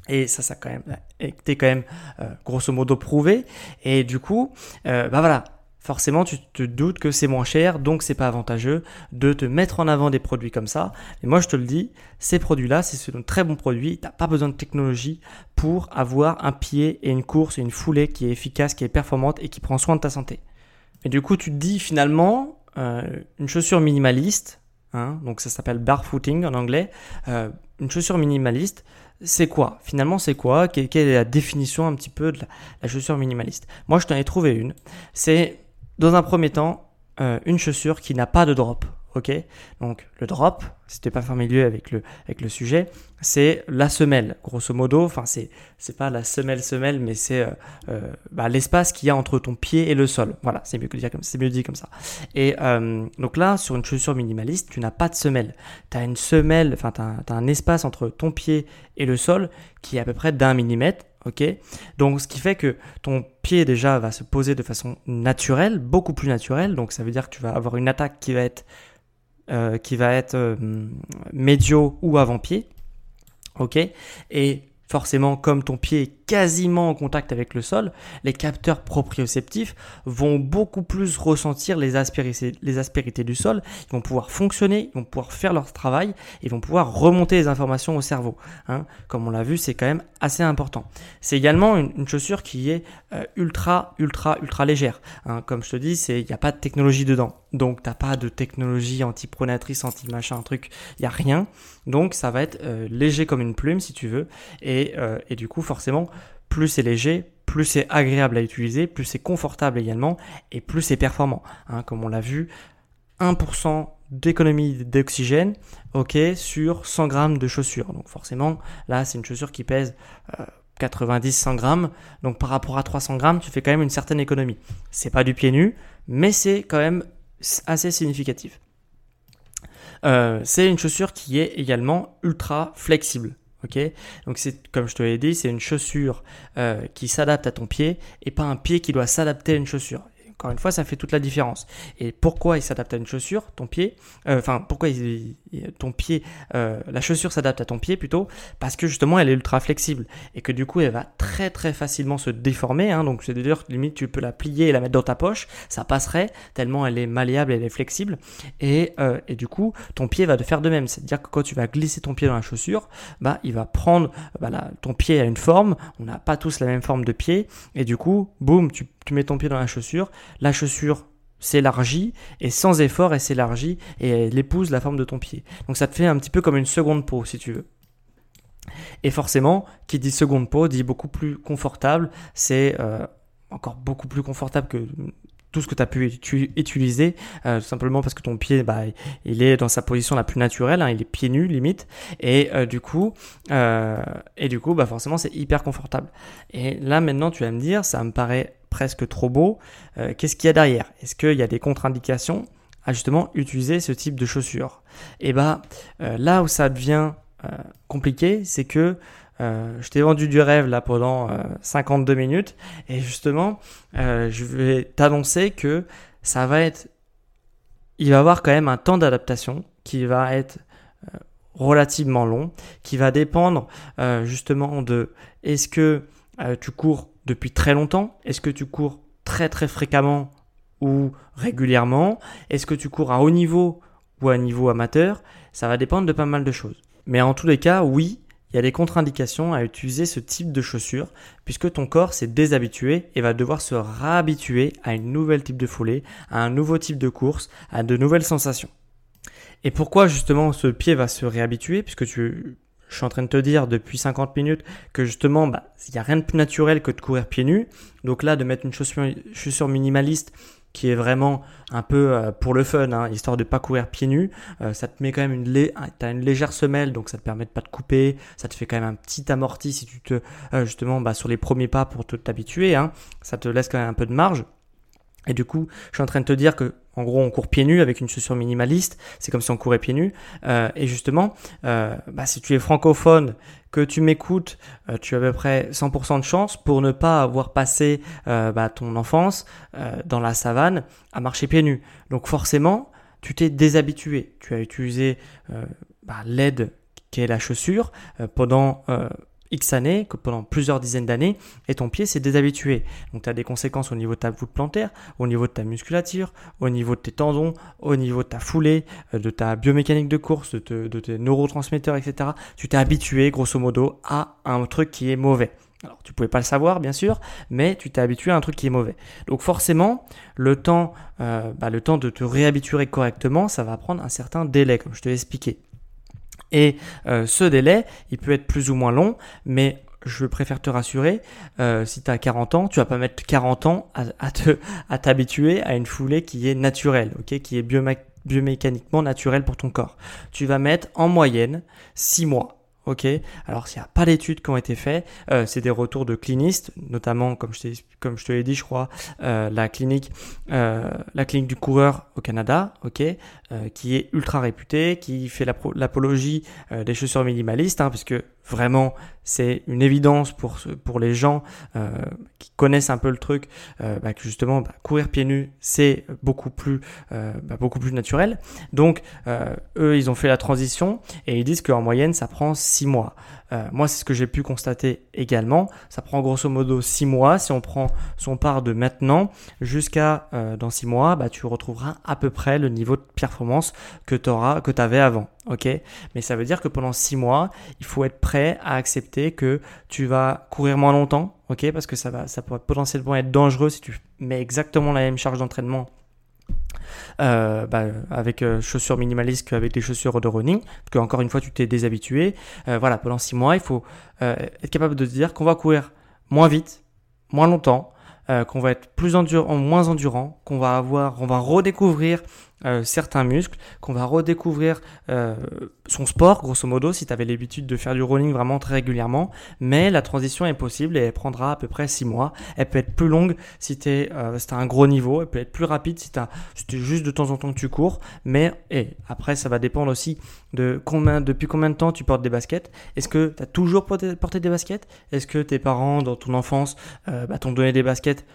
Et ça, ça a quand même été quand même euh, grosso modo prouvé. Et du coup, euh, bah voilà, forcément tu te doutes que c'est moins cher, donc c'est pas avantageux de te mettre en avant des produits comme ça. Et moi je te le dis, ces produits-là, c'est un très bon produit. T'as pas besoin de technologie pour avoir un pied et une course et une foulée qui est efficace, qui est performante et qui prend soin de ta santé. Et du coup, tu te dis finalement, euh, une chaussure minimaliste, hein, donc ça s'appelle barefooting en anglais, une chaussure minimaliste, c'est quoi? Finalement, c'est quoi? Quelle est la définition un petit peu de la, chaussure minimaliste? Moi, je t'en ai trouvé une. C'est, dans un premier temps, euh, une chaussure qui n'a pas de drop. Ok Donc, le drop, si tu n'es pas familier avec le, avec le sujet, c'est la semelle, grosso modo. Enfin, c'est c'est pas la semelle semelle, mais c'est euh, euh, bah, l'espace qu'il y a entre ton pied et le sol. Voilà, c'est mieux mieux dit comme ça. Et donc là, sur une chaussure minimaliste, tu n'as pas de semelle. Tu as une semelle, enfin, tu as, un espace entre ton pied et le sol qui est à peu près d'un millimètre. Ok, donc ce qui fait que ton pied déjà va se poser de façon naturelle, beaucoup plus naturelle. Donc ça veut dire que tu vas avoir une attaque qui va être euh, qui va être euh, médio ou avant-pied. Ok, et Forcément, comme ton pied est quasiment en contact avec le sol, les capteurs proprioceptifs vont beaucoup plus ressentir les aspérités, du sol. Ils vont pouvoir fonctionner, ils vont pouvoir faire leur travail, ils vont pouvoir remonter les informations au cerveau. Hein. Comme on l'a vu, c'est quand même assez important. C'est également une, chaussure qui est euh, ultra, ultra, ultra légère. Hein. Comme je te dis, il n'y a pas de technologie dedans. Donc, tu n'as pas de technologie anti-pronatrice, anti-machin, truc. Il n'y a rien. Donc, ça va être euh, léger comme une plume, si tu veux. Euh, et, du coup, forcément, plus c'est léger, plus c'est agréable à utiliser, plus c'est confortable également, et plus c'est performant. Hein, comme on l'a vu, 1% d'économie d'oxygène, ok, sur 100 grammes de chaussures. Donc forcément, là, c'est une chaussure qui pèse 90-100 euh, grammes. Donc par rapport à 300 grammes, tu fais quand même une certaine économie. C'est pas du pied nu, mais c'est quand même assez significatif. Euh, c'est une chaussure qui est également ultra flexible. Ok, donc c'est comme je te l'ai dit, c'est une chaussure euh, qui s'adapte à ton pied et pas un pied qui doit s'adapter à une chaussure. Encore une fois, ça fait toute la différence. Et pourquoi il s'adapte à une chaussure, ton pied euh, Enfin, pourquoi ton pied, euh, la chaussure s'adapte à ton pied plutôt? Parce que justement, elle est ultra flexible et que du coup, elle va très très facilement se déformer. Hein, donc, c'est-à-dire que limite, tu peux la plier et la mettre dans ta poche, ça passerait tellement elle est malléable, elle est flexible. Et, euh, et du coup, ton pied va de faire de même. C'est-à-dire que quand tu vas glisser ton pied dans la chaussure, bah, il va prendre, bah, ton pied a une forme. On n'a pas tous la même forme de pied et du coup, boum, tu tu mets ton pied dans la chaussure, la chaussure s'élargit et sans effort elle s'élargit et elle épouse la forme de ton pied. Donc ça te fait un petit peu comme une seconde peau si tu veux. Et forcément, qui dit seconde peau dit beaucoup plus confortable, c'est euh, encore beaucoup plus confortable que tout ce que tu as pu utiliser, euh, simplement parce que ton pied, bah, il est dans sa position la plus naturelle, hein, il est pieds nus limite, et euh, du coup, et du coup, bah forcément, c'est hyper confortable. Et là maintenant, tu vas me dire, ça me paraît presque trop beau. Euh, qu'est-ce qu'il y a derrière? Est-ce qu'il y a des contre-indications à justement utiliser ce type de chaussures? Et eh bah euh, là où ça devient euh, compliqué, c'est que je t'ai vendu du rêve là pendant 52 minutes et justement je vais t'annoncer que ça va être il va avoir quand même un temps d'adaptation qui va être relativement long, qui va dépendre justement de est-ce que tu cours depuis très longtemps, est-ce que tu cours très très fréquemment ou régulièrement, est-ce que tu cours à haut niveau ou à niveau amateur, ça va dépendre de pas mal de choses. Mais en tous les cas, oui, il y a des contre-indications à utiliser ce type de chaussures puisque ton corps s'est déshabitué et va devoir se réhabituer à une nouvelle type de foulée, à un nouveau type de course, à de nouvelles sensations. Et pourquoi justement ce pied va se réhabituer puisque tu je suis en train de te dire depuis 50 minutes que justement, bah, il n'y a rien de plus naturel que de courir pieds nus. Donc là, de mettre une chaussure, minimaliste, qui est vraiment un peu euh, pour le fun, hein, histoire de pas courir pieds nus. Euh, ça te met quand même une, une légère semelle, donc ça te permet de pas te couper. Ça te fait quand même un petit amorti si tu te euh, justement bah, sur les premiers pas pour t'habituer. Hein, ça te laisse quand même un peu de marge. Et du coup, je suis en train de te dire que, en gros, on court pieds nus avec une chaussure minimaliste. C'est comme si on courait pieds nus. Euh, et justement, euh, bah, si tu es francophone, que tu m'écoutes, euh, tu as à peu près 100% de chance pour ne pas avoir passé bah, ton enfance dans la savane à marcher pieds nus. Donc forcément, tu t'es déshabitué. Tu as utilisé bah, l'aide qui est la chaussure pendant X années, que pendant plusieurs dizaines d'années, et ton pied s'est déshabitué. Donc tu as des conséquences au niveau de ta voûte plantaire, au niveau de ta musculature, au niveau de tes tendons, au niveau de ta foulée, euh, de ta biomécanique de course, de, tes neurotransmetteurs, etc. Tu t'es habitué, grosso modo, à un truc qui est mauvais. Alors, tu pouvais pas le savoir, bien sûr, mais tu t'es habitué à un truc qui est mauvais. Donc, forcément, le temps, euh, bah, le temps de te réhabituer correctement, ça va prendre un certain délai, comme je te l'ai expliqué. Et euh, ce délai, il peut être plus ou moins long, mais je préfère te rassurer, euh, si tu as 40 ans, tu vas pas mettre 40 ans à, à t'habituer à une foulée qui est naturelle, ok, qui est biomécaniquement naturelle pour ton corps. Tu vas mettre en moyenne 6 mois. Ok, alors s'il n'y a pas d'études qui ont été faites, euh, c'est des retours de clinistes, notamment comme je, te l'ai dit, je crois, euh, la clinique, euh, la clinique du coureur au Canada, ok, euh, qui est ultra réputée, qui fait l'apologie euh, des chaussures minimalistes, hein, puisque vraiment c'est une évidence pour pour les gens euh, qui connaissent un peu le truc, bah, que justement bah, courir pieds nus c'est beaucoup plus bah, beaucoup plus naturel. Donc eux ils ont fait la transition et ils disent qu'en moyenne ça prend six mois. Euh, moi, c'est ce que j'ai pu constater également. Ça prend grosso modo 6 mois. Si on prend son part de maintenant jusqu'à euh, dans 6 mois, bah, tu retrouveras à peu près le niveau de performance que tu que avais avant. Ok, mais ça veut dire que pendant 6 mois, il faut être prêt à accepter que tu vas courir moins longtemps. Ok, parce que ça va, ça pourrait potentiellement être dangereux si tu mets exactement la même charge d'entraînement euh, bah, avec euh, chaussures minimalistes qu'avec des chaussures de running, parce que encore une fois tu t'es déshabitué. Euh, voilà, pendant six mois, il faut être capable de se dire qu'on va courir moins vite, moins longtemps, qu'on va être plus endurant, moins endurant, qu'on va avoir, on va redécouvrir euh, certains muscles, qu'on va redécouvrir euh, son sport, grosso modo, si tu avais l'habitude de faire du running vraiment très régulièrement. Mais la transition est possible et elle prendra à peu près 6 mois. Elle peut être plus longue si tu euh, as un gros niveau, elle peut être plus rapide si tu si juste de temps en temps que tu cours. Mais et après, ça va dépendre aussi de combien, depuis combien de temps tu portes des baskets. Est-ce que tu as toujours porté, des baskets? Est-ce que tes parents, dans ton enfance, bah, t'ont donné des baskets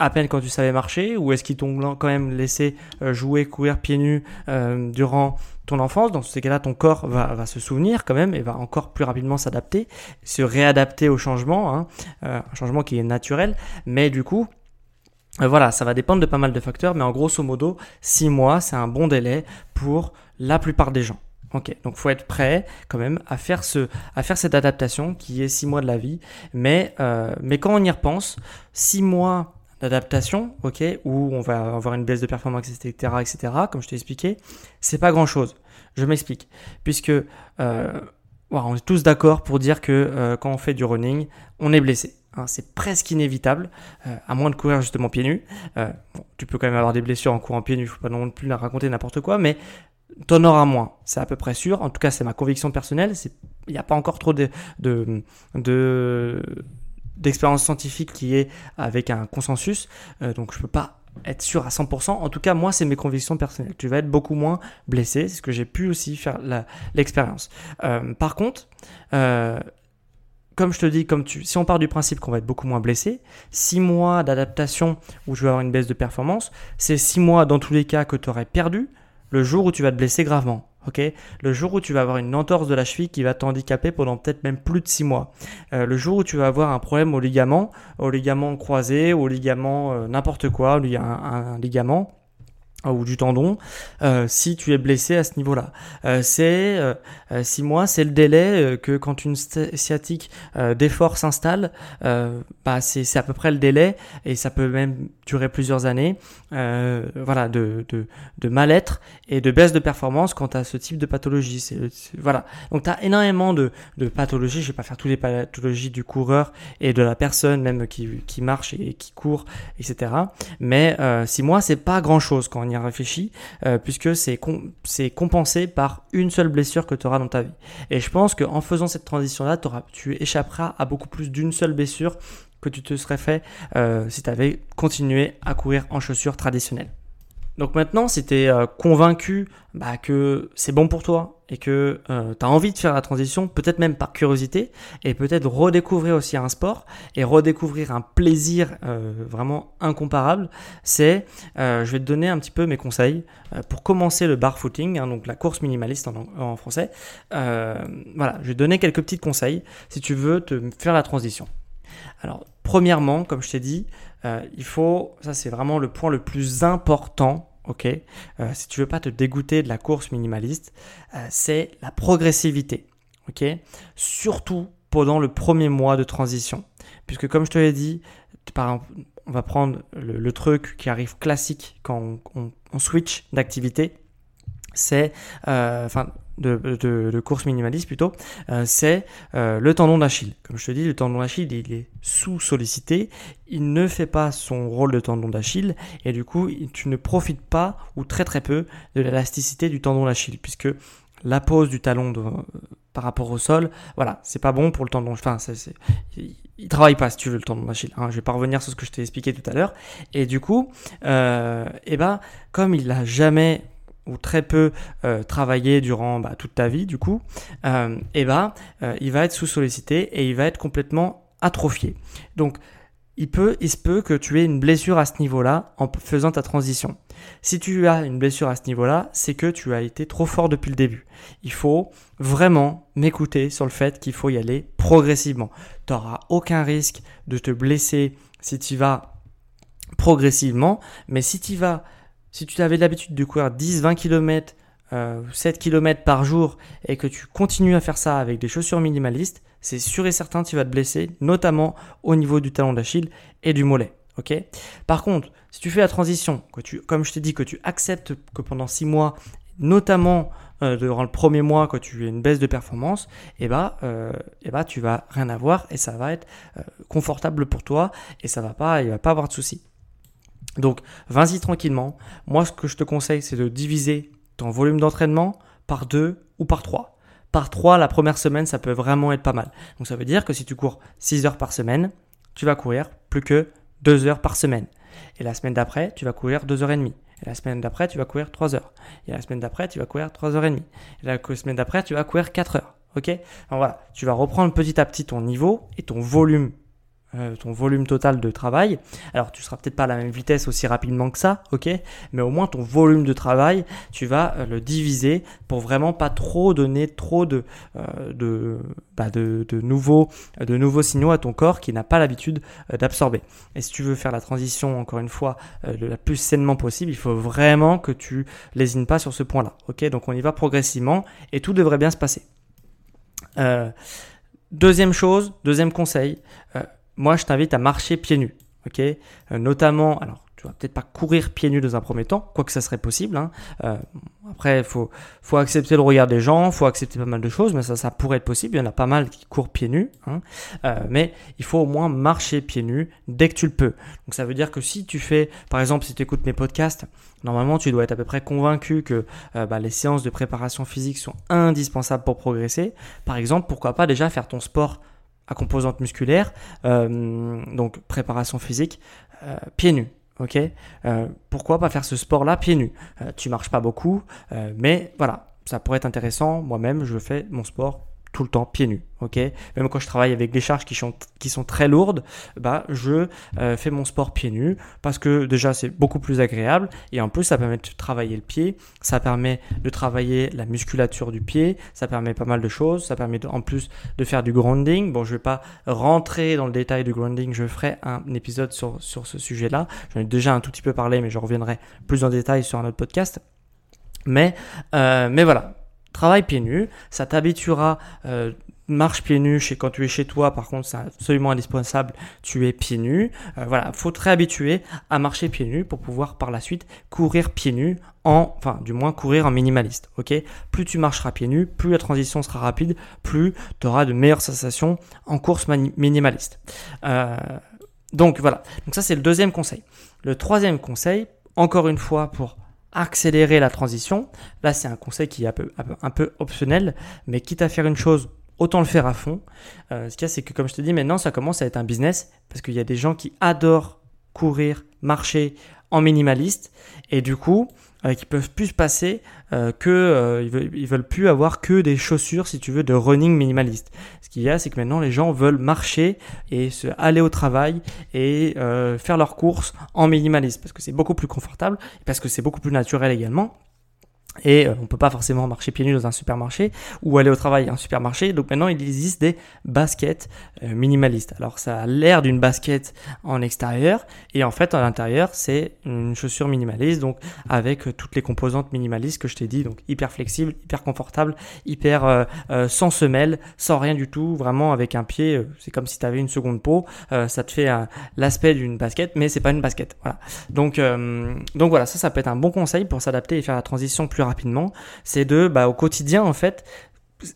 à peine quand tu savais marcher ou est-ce qu'ils t'ont quand même laissé euh, jouer, courir pieds nus euh, durant ton enfance? Dans ces cas-là, ton corps va, se souvenir quand même et va encore plus rapidement s'adapter, se réadapter au changement, hein, euh, un changement qui est naturel, mais du coup, voilà, ça va dépendre de pas mal de facteurs, mais en grosso modo, 6 mois, c'est un bon délai pour la plupart des gens. Ok, donc faut être prêt quand même à faire ce, à faire cette adaptation qui est 6 mois de la vie, mais mais quand on y repense, 6 mois d'adaptation, ok, où on va avoir une baisse de performance, etc., etc., comme je t'ai expliqué, c'est pas grand chose. Je m'explique. Puisque, euh, on est tous d'accord pour dire que euh, quand on fait du running, on est blessé. Hein, c'est presque inévitable, euh, à moins de courir justement pieds nus. tu peux quand même avoir des blessures en courant pieds nus, faut pas non plus la raconter n'importe quoi, mais t'en auras moins, c'est à peu près sûr. En tout cas, c'est ma conviction personnelle. Il n'y a pas encore trop de, de, de d'expérience scientifique qui est avec un consensus, euh, donc je peux pas être sûr à 100%. En tout cas, moi, c'est mes convictions personnelles. Tu vas être beaucoup moins blessé, c'est ce que j'ai pu aussi faire l'expérience. Euh, par contre, euh, comme je te dis, comme tu, si on part du principe qu'on va être beaucoup moins blessé, 6 mois d'adaptation où je vais avoir une baisse de performance, c'est 6 mois dans tous les cas que tu aurais perdu le jour où tu vas te blesser gravement. Le jour où tu vas avoir une entorse de la cheville qui va t'handicaper pendant peut-être même plus de 6 mois. Euh, le jour où tu vas avoir un problème au ligament, au ligament croisé, au ligament euh, n'importe quoi, il y a un ligament, ou du tendon euh, si tu es blessé à ce niveau-là. Euh, c'est euh, euh six mois, c'est le délai que quand une sciatique d'effort s'installe, bah c'est à peu près le délai et ça peut même durer plusieurs années. voilà, de, de, de mal-être et de baisse de performance quant à ce type de pathologie. C'est voilà. Donc tu as énormément de, de pathologies. Je vais pas faire toutes les pathologies du coureur et de la personne même qui, qui marche et qui court, etc. Mais six mois, c'est pas grand-chose quand on y réfléchi, euh, puisque c'est compensé par une seule blessure que tu auras dans ta vie. Et je pense qu'en faisant cette transition-là, tu échapperas à beaucoup plus d'une seule blessure que tu te serais fait euh, si tu avais continué à courir en chaussures traditionnelles. Donc maintenant, si tu es euh, convaincu bah, que c'est bon pour toi et que euh, tu as envie de faire la transition, peut-être même par curiosité, et peut-être redécouvrir aussi un sport et redécouvrir un plaisir euh, vraiment incomparable, c'est, je vais te donner un petit peu mes conseils pour commencer le barfooting, hein, donc la course minimaliste en, en français. voilà, je vais te donner quelques petits conseils si tu veux te faire la transition. Alors, premièrement, comme je t'ai dit, il faut, ça c'est vraiment le point le plus important ok. Euh, Si tu veux pas te dégoûter de la course minimaliste, euh, c'est la progressivité, ok. Surtout pendant le premier mois de transition, puisque comme je te l'ai dit, on va prendre le, truc qui arrive classique quand on, switch d'activité, c'est, euh, de, course minimaliste plutôt, euh, c'est euh, le tendon d'Achille. Comme je te dis, le tendon d'Achille, il est sous-sollicité, il ne fait pas son rôle de tendon d'Achille, et du coup, tu ne profites pas, ou très très peu, de l'élasticité du tendon d'Achille, puisque la pose du talon de, par rapport au sol, voilà, c'est pas bon pour le tendon. Enfin, c'est, il travaille pas si tu veux le tendon d'Achille. Hein. Je vais pas revenir sur ce que je t'ai expliqué tout à l'heure. Et du coup, euh, eh ben, comme il n'a jamais ou très peu euh, travaillé durant bah, toute ta vie du coup, euh, et bah, euh, il va être sous-sollicité et il va être complètement atrophié. Donc il peut, il se peut que tu aies une blessure à ce niveau-là en faisant ta transition. Si tu as une blessure à ce niveau-là, c'est que tu as été trop fort depuis le début. Il faut vraiment m'écouter sur le fait qu'il faut y aller progressivement. Tu n'auras aucun risque de te blesser si tu vas progressivement, mais si tu vas si tu avais l'habitude de courir 10-20 km, 7 km par jour et que tu continues à faire ça avec des chaussures minimalistes, c'est sûr et certain que tu vas te blesser, notamment au niveau du talon d'Achille et du mollet. Par contre, si tu fais la transition, que tu, comme je t'ai dit, que tu acceptes que pendant 6 mois, notamment euh, durant le premier mois, quand tu as une baisse de performance, eh bah, euh, eh bah, tu vas rien avoir et ça va être euh, confortable pour toi et ça va pas, il va pas avoir de soucis. Donc, vas-y tranquillement. Moi, ce que je te conseille, c'est de diviser ton volume d'entraînement par deux ou par trois. Par trois, la première semaine, ça peut vraiment être pas mal. Donc, ça veut dire que si tu cours 6 heures par semaine, tu vas courir plus que 2 heures par semaine. Et la semaine d'après, tu vas courir 2 heures et demie. Et la semaine d'après, tu vas courir 3 heures. Et la semaine d'après, tu vas courir 3 heures et demie. Et la semaine d'après, tu vas courir 4 heures. Ok? Voilà, tu vas reprendre petit à petit ton niveau et ton volume euh, ton volume total de travail. Alors tu seras peut-être pas à la même vitesse aussi rapidement que ça, ok, mais au moins ton volume de travail, tu vas euh, le diviser pour vraiment pas trop donner trop de euh, de, bah de, de, nouveaux de nouveaux signaux à ton corps qui n'a pas l'habitude d'absorber. Et si tu veux faire la transition encore une fois de la plus sainement possible, il faut vraiment que tu lésines pas sur ce point-là, ok? Donc on y va progressivement et tout devrait bien se passer. deuxième chose, deuxième conseil moi je t'invite à marcher pieds nus. ok? Euh, Notamment, alors tu vas peut-être pas courir pieds nus dans un premier temps, quoique ça serait possible. Hein. Euh, après, il faut, accepter le regard des gens, faut accepter pas mal de choses, mais ça, ça pourrait être possible. Il y en a pas mal qui courent pieds nus, hein. euh, mais il faut au moins marcher pieds nus dès que tu le peux. Donc ça veut dire que si tu fais, par exemple, si tu écoutes mes podcasts, normalement tu dois être à peu près convaincu que bah, les séances de préparation physique sont indispensables pour progresser. Par exemple, pourquoi pas déjà faire ton sport composante musculaire, euh, donc préparation physique, euh, pieds nus. Ok, euh, pourquoi pas faire ce sport-là pieds nus? Tu marches pas beaucoup, mais voilà, ça pourrait être intéressant. Moi-même, je fais mon sport tout le temps pieds nus. Ok, même quand je travaille avec des charges qui sont, qui sont très lourdes, bah je euh, fais mon sport pieds nus parce que déjà c'est beaucoup plus agréable et en plus ça permet de travailler le pied, ça permet de travailler la musculature du pied, ça permet pas mal de choses, ça permet en plus de faire du grounding. Bon, je vais pas rentrer dans le détail du grounding, je ferai un épisode sur, sur ce sujet-là. J'en ai déjà un tout petit peu parlé, mais je reviendrai plus en détail sur un autre podcast. Mais, euh, mais voilà, travaille pieds nus, ça t'habituera, euh, marche pieds nus chez, quand tu es chez toi, par contre c'est absolument indispensable, tu es pieds nus. Euh, voilà, faut te réhabituer à marcher pieds nus pour pouvoir par la suite courir pieds nus en, enfin du moins courir en minimaliste, ok? Plus tu marcheras pieds nus, plus la transition sera rapide, plus tu auras de meilleures sensations en course minimaliste. Euh, donc voilà, donc ça c'est le deuxième conseil. Le troisième conseil, encore une fois pour accélérer la transition. Là, c'est un conseil qui est un peu, un peu, optionnel, mais quitte à faire une chose, autant le faire à fond. Euh, ce qu'il y a, c'est que comme je te dis, maintenant, ça commence à être un business parce qu'il y a des gens qui adorent courir, marcher en minimaliste et du coup, euh, qui peuvent plus se passer euh, que euh, ils, veulent, plus avoir que des chaussures si tu veux de running minimaliste. Ce qu'il y a c'est que maintenant les gens veulent marcher et se aller au travail et euh, faire leurs courses en minimaliste parce que c'est beaucoup plus confortable parce que c'est beaucoup plus naturel également. Et euh, on peut pas forcément marcher pieds nus dans un supermarché ou aller au travail à un supermarché. Donc maintenant, il existe des baskets euh, minimalistes. Alors ça a l'air d'une basket en extérieur et en fait à l'intérieur, c'est une chaussure minimaliste donc avec euh, toutes les composantes minimalistes que je t'ai dit. Donc hyper flexible, hyper confortable, hyper sans semelle, sans rien du tout, vraiment avec un pied, c'est comme si tu avais une seconde peau. ça te fait l'aspect d'une basket, mais c'est pas une basket. Voilà. Donc donc voilà, ça ça peut être un bon conseil pour s'adapter et faire la transition plus rapidement, c'est de, bah, au quotidien, en fait,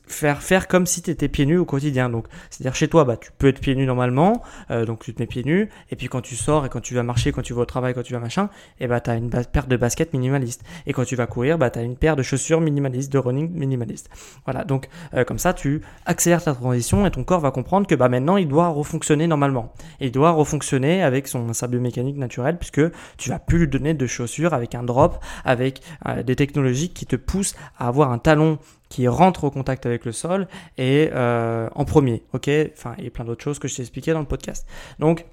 faire faire comme si tu étais pieds nus au quotidien. Donc, c'est-à-dire chez toi, bah, tu peux être pieds nus normalement, euh, donc tu te mets pieds nus, et puis quand tu sors et quand tu vas marcher, quand tu vas au travail, quand tu vas machin, et eh bah, tu as une paire de baskets minimaliste. Et quand tu vas courir, bah, tu as une paire de chaussures minimalistes, de running minimaliste. Voilà, donc euh, comme ça, tu accélères ta transition et ton corps va comprendre que bah, maintenant, il doit refonctionner normalement. Il doit refonctionner avec son, sa biomécanique naturelle, puisque tu vas plus lui donner de chaussures avec un drop, avec euh, des technologies qui te poussent à avoir un talon qui rentre au contact avec le sol et euh, en premier, ok? Enfin, et plein d'autres choses que je t'ai expliqué dans le podcast. Donc,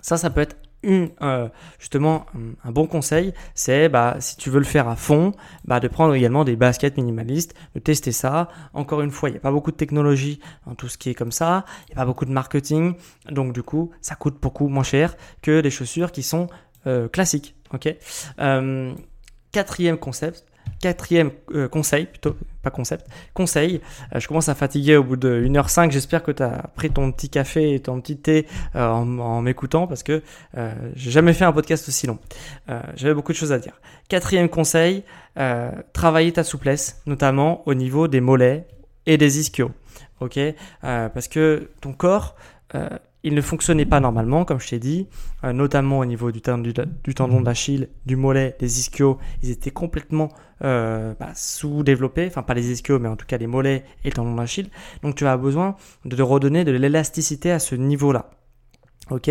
ça, ça peut être euh, justement un bon conseil, c'est bah, si tu veux le faire à fond, bah, de prendre également des baskets minimalistes, de tester ça. Encore une fois, il n'y a pas beaucoup de technologie dans tout ce qui est comme ça, il n'y a pas beaucoup de marketing, donc du coup, ça coûte beaucoup moins cher que des chaussures qui sont euh, classiques. Ok? quatrième concept, Quatrième euh, conseil, plutôt pas concept, conseil. Euh, je commence à fatiguer au bout de 1h05. J'espère que tu as pris ton petit café et ton petit thé euh, en, m'écoutant parce que j'ai jamais fait un podcast aussi long. J'avais beaucoup de choses à dire. Quatrième conseil, travailler ta souplesse, notamment au niveau des mollets et des ischios. Parce que ton corps il ne fonctionnait pas normalement, comme je t'ai dit, euh, notamment au niveau du, tendon, d'Achille, du mollet, des ischios. Ils étaient complètement euh, bah, sous-développés, enfin pas les ischios, mais en tout cas les mollets et le tendon d'Achille. Donc tu as besoin de redonner de l'élasticité à ce niveau-là. Ok?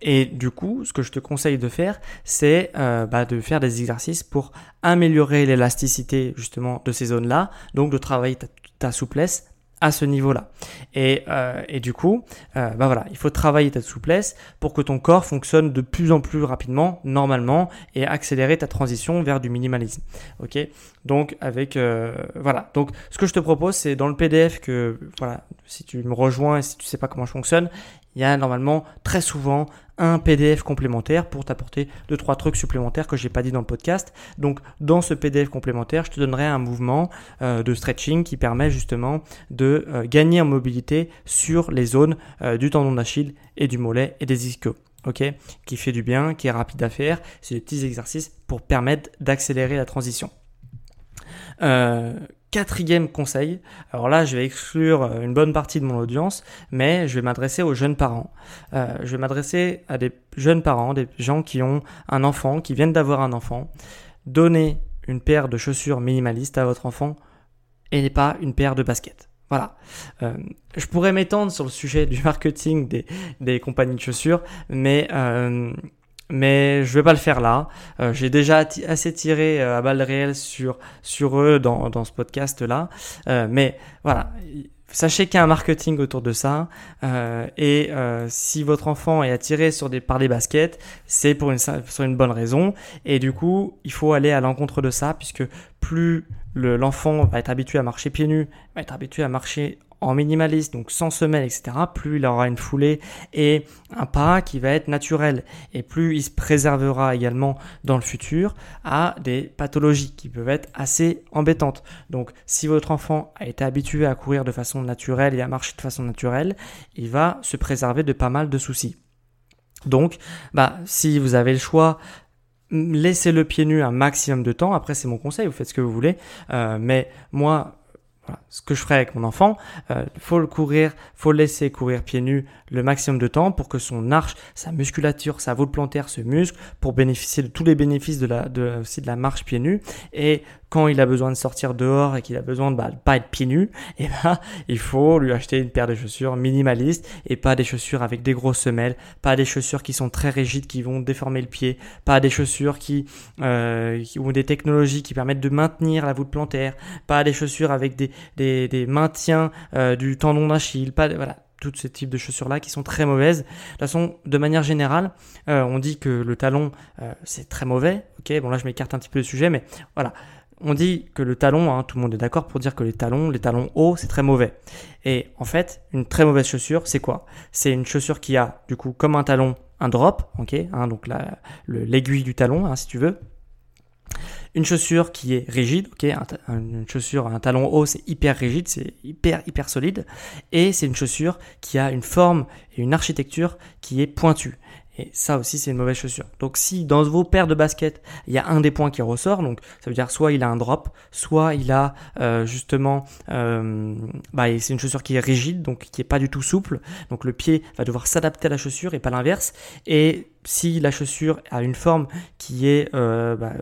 Et du coup, ce que je te conseille de faire, c'est euh, bah, de faire des exercices pour améliorer l'élasticité justement de ces zones-là, donc de travailler ta souplesse à ce niveau-là. Et, euh, et, du coup, euh, bah voilà, il faut travailler ta souplesse pour que ton corps fonctionne de plus en plus rapidement, normalement, et accélérer ta transition vers du minimalisme. Ok? Donc avec euh, voilà. Donc ce que je te propose, c'est dans le PDF que voilà, si tu me rejoins et si tu sais pas comment je fonctionne, il y a normalement très souvent un PDF complémentaire pour t'apporter deux trois trucs supplémentaires que j'ai pas dit dans le podcast. Donc dans ce PDF complémentaire, je te donnerai un mouvement euh, de stretching qui permet justement de euh, gagner en mobilité sur les zones euh, du tendon d'Achille et du mollet et des ischios. Ok, qui fait du bien, qui est rapide à faire. C'est des petits exercices pour permettre d'accélérer la transition. Quatrième conseil, alors là je vais exclure euh, une bonne partie de mon audience, mais je vais m'adresser aux jeunes parents. Euh, je vais m'adresser à des jeunes parents, des gens qui ont un enfant, qui viennent d'avoir un enfant. Donnez une paire de chaussures minimalistes à votre enfant et pas une paire de baskets. Voilà. Euh, je pourrais m'étendre sur le sujet du marketing des, des compagnies de chaussures, mais mais je vais pas le faire là. Euh, j'ai déjà assez tiré euh, à balles réelles sur sur eux dans ce podcast là. Euh, mais voilà, Sachez qu'il y a un marketing autour de ça et si votre enfant est attiré par des baskets, c'est pour une, sur une bonne raison et du coup il faut aller à l'encontre de ça puisque plus l'enfant va être habitué à marcher pieds nus, va être habitué à marcher en minimaliste, donc sans semelle, etc., plus il aura une foulée et un pas qui va être naturel. Et plus il se préservera également dans le futur à des pathologies qui peuvent être assez embêtantes. Donc si votre enfant a été habitué à courir de façon naturelle et à marcher de façon naturelle, il va se préserver de pas mal de soucis. Donc, bah, si vous avez le choix laissez le pied nu un maximum de temps. Après, c'est mon conseil, vous faites ce que vous voulez. Euh, mais moi, ce que je ferai avec mon enfant, euh, faut le courir, faut le laisser courir pieds nus le maximum de temps pour que son arche, sa musculature, sa voûte plantaire se muscle pour bénéficier de tous les bénéfices de la, aussi de la marche pieds nus. Et quand il a besoin de sortir dehors et qu'il a besoin de bah, pas être pieds nus, eh ben, il faut lui acheter une paire de chaussures minimalistes et pas des chaussures avec des grosses semelles, pas des chaussures qui sont très rigides qui vont déformer le pied, pas des chaussures qui, euh, ont des technologies qui permettent de maintenir la voûte plantaire, pas des chaussures avec des, maintiens euh, du tendon d'Achille, pas voilà tous ces types de chaussures là qui sont très mauvaises. De toute façon, de manière générale, euh, on dit que le talon euh, c'est très mauvais. Ok, bon là je m'écarte un petit peu du sujet, mais voilà. On dit que le talon, hein, tout le monde est d'accord pour dire que les talons, les talons hauts, c'est très mauvais. Et en fait, une très mauvaise chaussure, c'est quoi? C'est une chaussure qui a, du coup, comme un talon, un drop, ok, hein, donc l'aiguille du talon, hein, si tu veux, une chaussure qui est rigide, ok, une chaussure, un talon haut, c'est hyper rigide, c'est hyper hyper solide, et c'est une chaussure qui a une forme et une architecture qui est pointue. Et ça aussi, c'est une mauvaise chaussure. Donc, si dans vos paires de baskets, il y a un des points qui ressort, donc ça veut dire soit il a un drop, soit il a euh, justement, euh, bah, c'est une chaussure qui est rigide, donc qui est pas du tout souple. Donc, le pied va devoir s'adapter à la chaussure et pas l'inverse. Et si la chaussure a une forme qui est, euh, bah,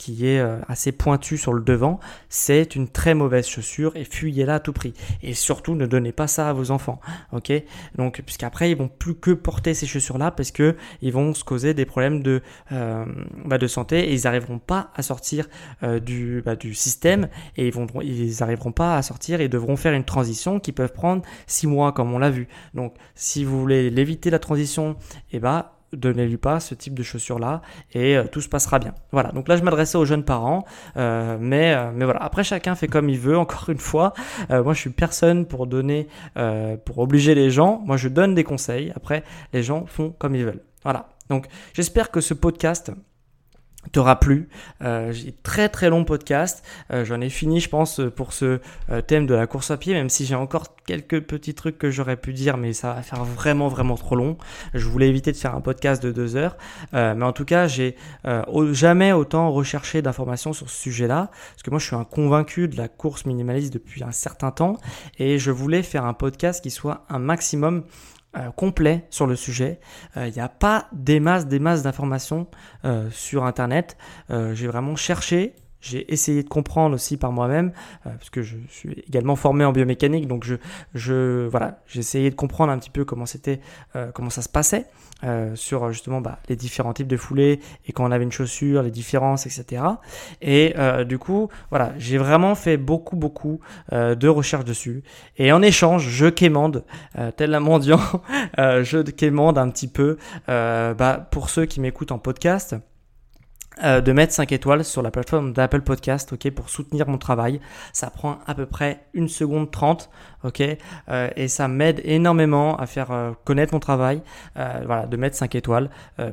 qui est euh, assez pointu sur le devant, c'est une très mauvaise chaussure et fuyez-la à tout prix. Et surtout, ne donnez pas ça à vos enfants, ok? Donc, puisqu'après, ils vont plus que porter ces chaussures-là parce que ils vont se causer des problèmes de, euh, bah, de santé et ils n'arriveront pas à sortir euh, du, bah, du système et ils vont, ils n'arriveront pas à sortir et devront faire une transition qui peut prendre six mois comme on l'a vu. Donc, si vous voulez l'éviter la transition, et eh bah donnez-lui pas ce type de chaussures-là et euh, tout se passera bien. Voilà, donc là je m'adressais aux jeunes parents, euh, mais, euh, mais voilà, après chacun fait comme il veut, encore une fois, moi je suis personne pour donner, pour obliger les gens, moi je donne des conseils, après les gens font comme ils veulent. Voilà, donc j'espère que ce podcast t'aura plu. Euh, j'ai très très long podcast. Euh, J'en ai fini, je pense, pour ce euh, thème de la course à pied, même si j'ai encore quelques petits trucs que j'aurais pu dire, mais ça va faire vraiment vraiment trop long. Je voulais éviter de faire un podcast de deux heures, mais en tout cas, j'ai jamais autant recherché d'informations sur ce sujet-là, parce que moi, je suis un convaincu de la course minimaliste depuis un certain temps, et je voulais faire un podcast qui soit un maximum euh, complet sur le sujet. Il euh, n'y a pas des masses, des masses d'informations euh, sur Internet. J'ai vraiment cherché, j'ai essayé de comprendre aussi par moi-même, parce que je suis également formé en biomécanique, donc je, je voilà, j'ai essayé de comprendre un petit peu comment c'était, comment ça se passait. Euh, sur justement bah, les différents types de foulées et quand on avait une chaussure, les différences, etc. Et euh, du coup, voilà, j'ai vraiment fait beaucoup, beaucoup euh, de recherches dessus. Et en échange, je quémande, tel un mendiant, je quémande un petit peu bah, pour ceux qui m'écoutent en podcast. Euh, de mettre 5 étoiles sur la plateforme d'Apple Podcast, ok, pour soutenir mon travail. Ça prend à peu près une seconde 30, ok, euh, et ça m'aide énormément à faire euh, connaître mon travail, voilà, de mettre 5 étoiles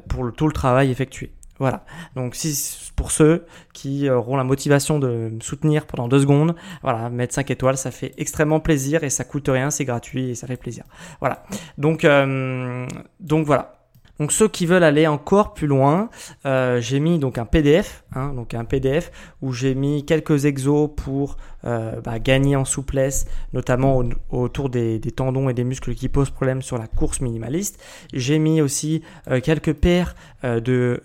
pour le, tout le travail effectué. Voilà. Donc si pour ceux qui auront la motivation de me soutenir pendant deux secondes, voilà, mettre 5 étoiles, ça fait extrêmement plaisir et ça coûte rien, c'est gratuit et ça fait plaisir. Voilà. Donc donc voilà. Donc ceux qui veulent aller encore plus loin, euh, j'ai mis donc un PDF, hein, donc un PDF où j'ai mis quelques exos pour euh, bah, gagner en souplesse, notamment autour des, tendons et des muscles qui posent problème sur la course minimaliste. J'ai mis aussi euh, quelques paires de,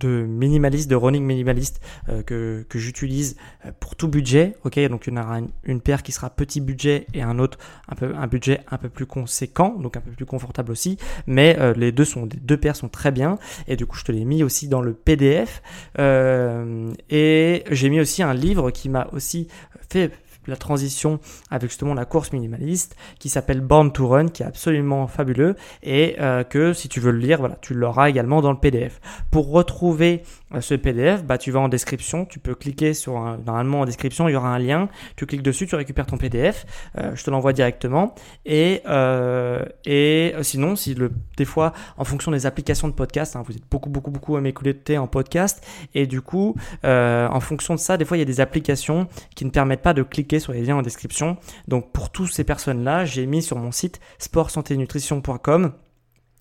de minimalistes, de running minimaliste que, que j'utilise pour tout budget. Ok, donc il y en aura une, paire qui sera petit budget et un autre un peu un budget un peu plus conséquent, donc un peu plus confortable aussi. Mais les deux sont deux paires sont très bien et du coup je te l'ai mis aussi dans le PDF et j'ai mis aussi un livre qui m'a aussi fait la transition avec justement la course minimaliste qui s'appelle Born to Run, qui est absolument fabuleux et euh, que si tu veux le lire, voilà, tu l'auras également dans le PDF. Pour retrouver ce PDF, bah, tu vas en description, tu peux cliquer sur un, normalement en description, il y aura un lien, tu cliques dessus, tu récupères ton PDF, euh, je te l'envoie directement. Et euh, et sinon si le des fois en fonction des applications de podcast, hein, vous êtes beaucoup beaucoup beaucoup à m'écouter en podcast. Et du coup en fonction de ça, des fois il y a des applications qui ne permettent pas de cliquer sur les liens en description. Donc pour toutes ces personnes là, j'ai mis sur mon site sportsanténutrition.com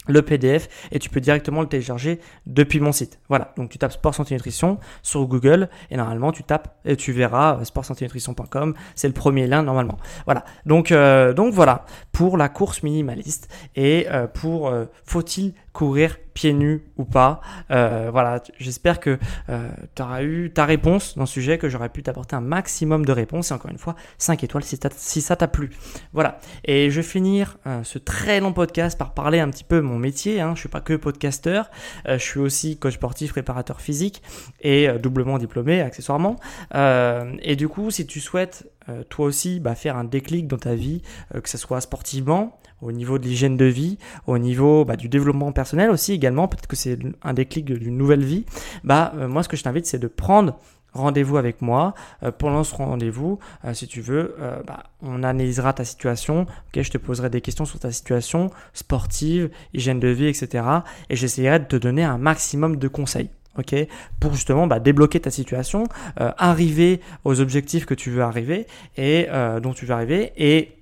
le PDF et tu peux directement le télécharger depuis mon site. Voilà, donc tu tapes sport santé nutrition sur Google et normalement tu tapes et tu verras euh, sport santé nutrition.com, c'est le premier lien normalement. Voilà, donc euh, donc voilà pour la course minimaliste et euh, pour faut-il courir pieds nus ou pas. Euh, voilà, j'espère que euh, tu auras eu ta réponse dans ce sujet, que j'aurais pu t'apporter un maximum de réponses. Et encore une fois, 5 étoiles si, si ça t'a plu. Voilà, et je vais finir euh, ce très long podcast par parler un petit peu mon métier. Hein. Je suis pas que podcasteur, je suis aussi coach sportif, préparateur physique et doublement diplômé accessoirement. et du coup, si tu souhaites toi aussi bah, faire un déclic dans ta vie, que ce soit sportivement, au niveau de l'hygiène de vie, au niveau bah, du développement personnel aussi également, peut-être que c'est un déclic d'une nouvelle vie, bah euh, moi ce que je t'invite c'est de prendre rendez-vous avec moi. Euh, pendant ce rendez-vous, euh, si tu veux, bah, on analysera ta situation. ok je te poserai des questions sur ta situation sportive, hygiène de vie, etc. Et j'essaierai de te donner un maximum de conseils. ok pour justement bah, débloquer ta situation, arriver aux objectifs que tu veux arriver et dont tu veux arriver et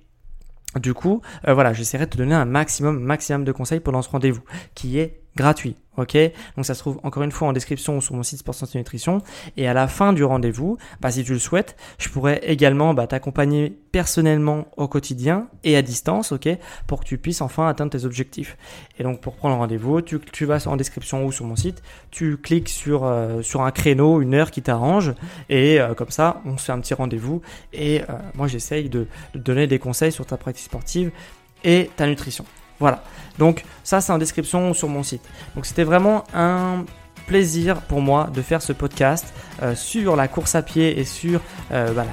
du coup, euh, voilà, j'essaierai de te donner un maximum, maximum de conseils pendant ce rendez-vous qui est gratuit. Ok, donc ça se trouve encore une fois en description sur mon site Sport Santé Nutrition. Et à la fin du rendez-vous, bah, si tu le souhaites, je pourrais également bah, t'accompagner personnellement au quotidien et à distance, ok, pour que tu puisses enfin atteindre tes objectifs. Et donc pour prendre rendez-vous, tu, tu vas en description ou sur mon site, tu cliques sur euh, sur un créneau, une heure qui t'arrange, et euh, comme ça, on se fait un petit rendez-vous. Et euh, moi, j'essaye de, de donner des conseils sur ta pratique sportive et ta nutrition. Voilà. Donc ça, c'est en description sur mon site. Donc c'était vraiment un plaisir pour moi de faire ce podcast euh, sur la course à pied et sur euh, bah,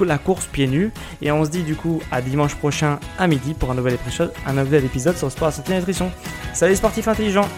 la, course pieds nus. Et on se dit du coup à dimanche prochain à midi pour un nouvel épisode, un nouvel sur le sport, la santé et la nutrition. Salut sportifs intelligents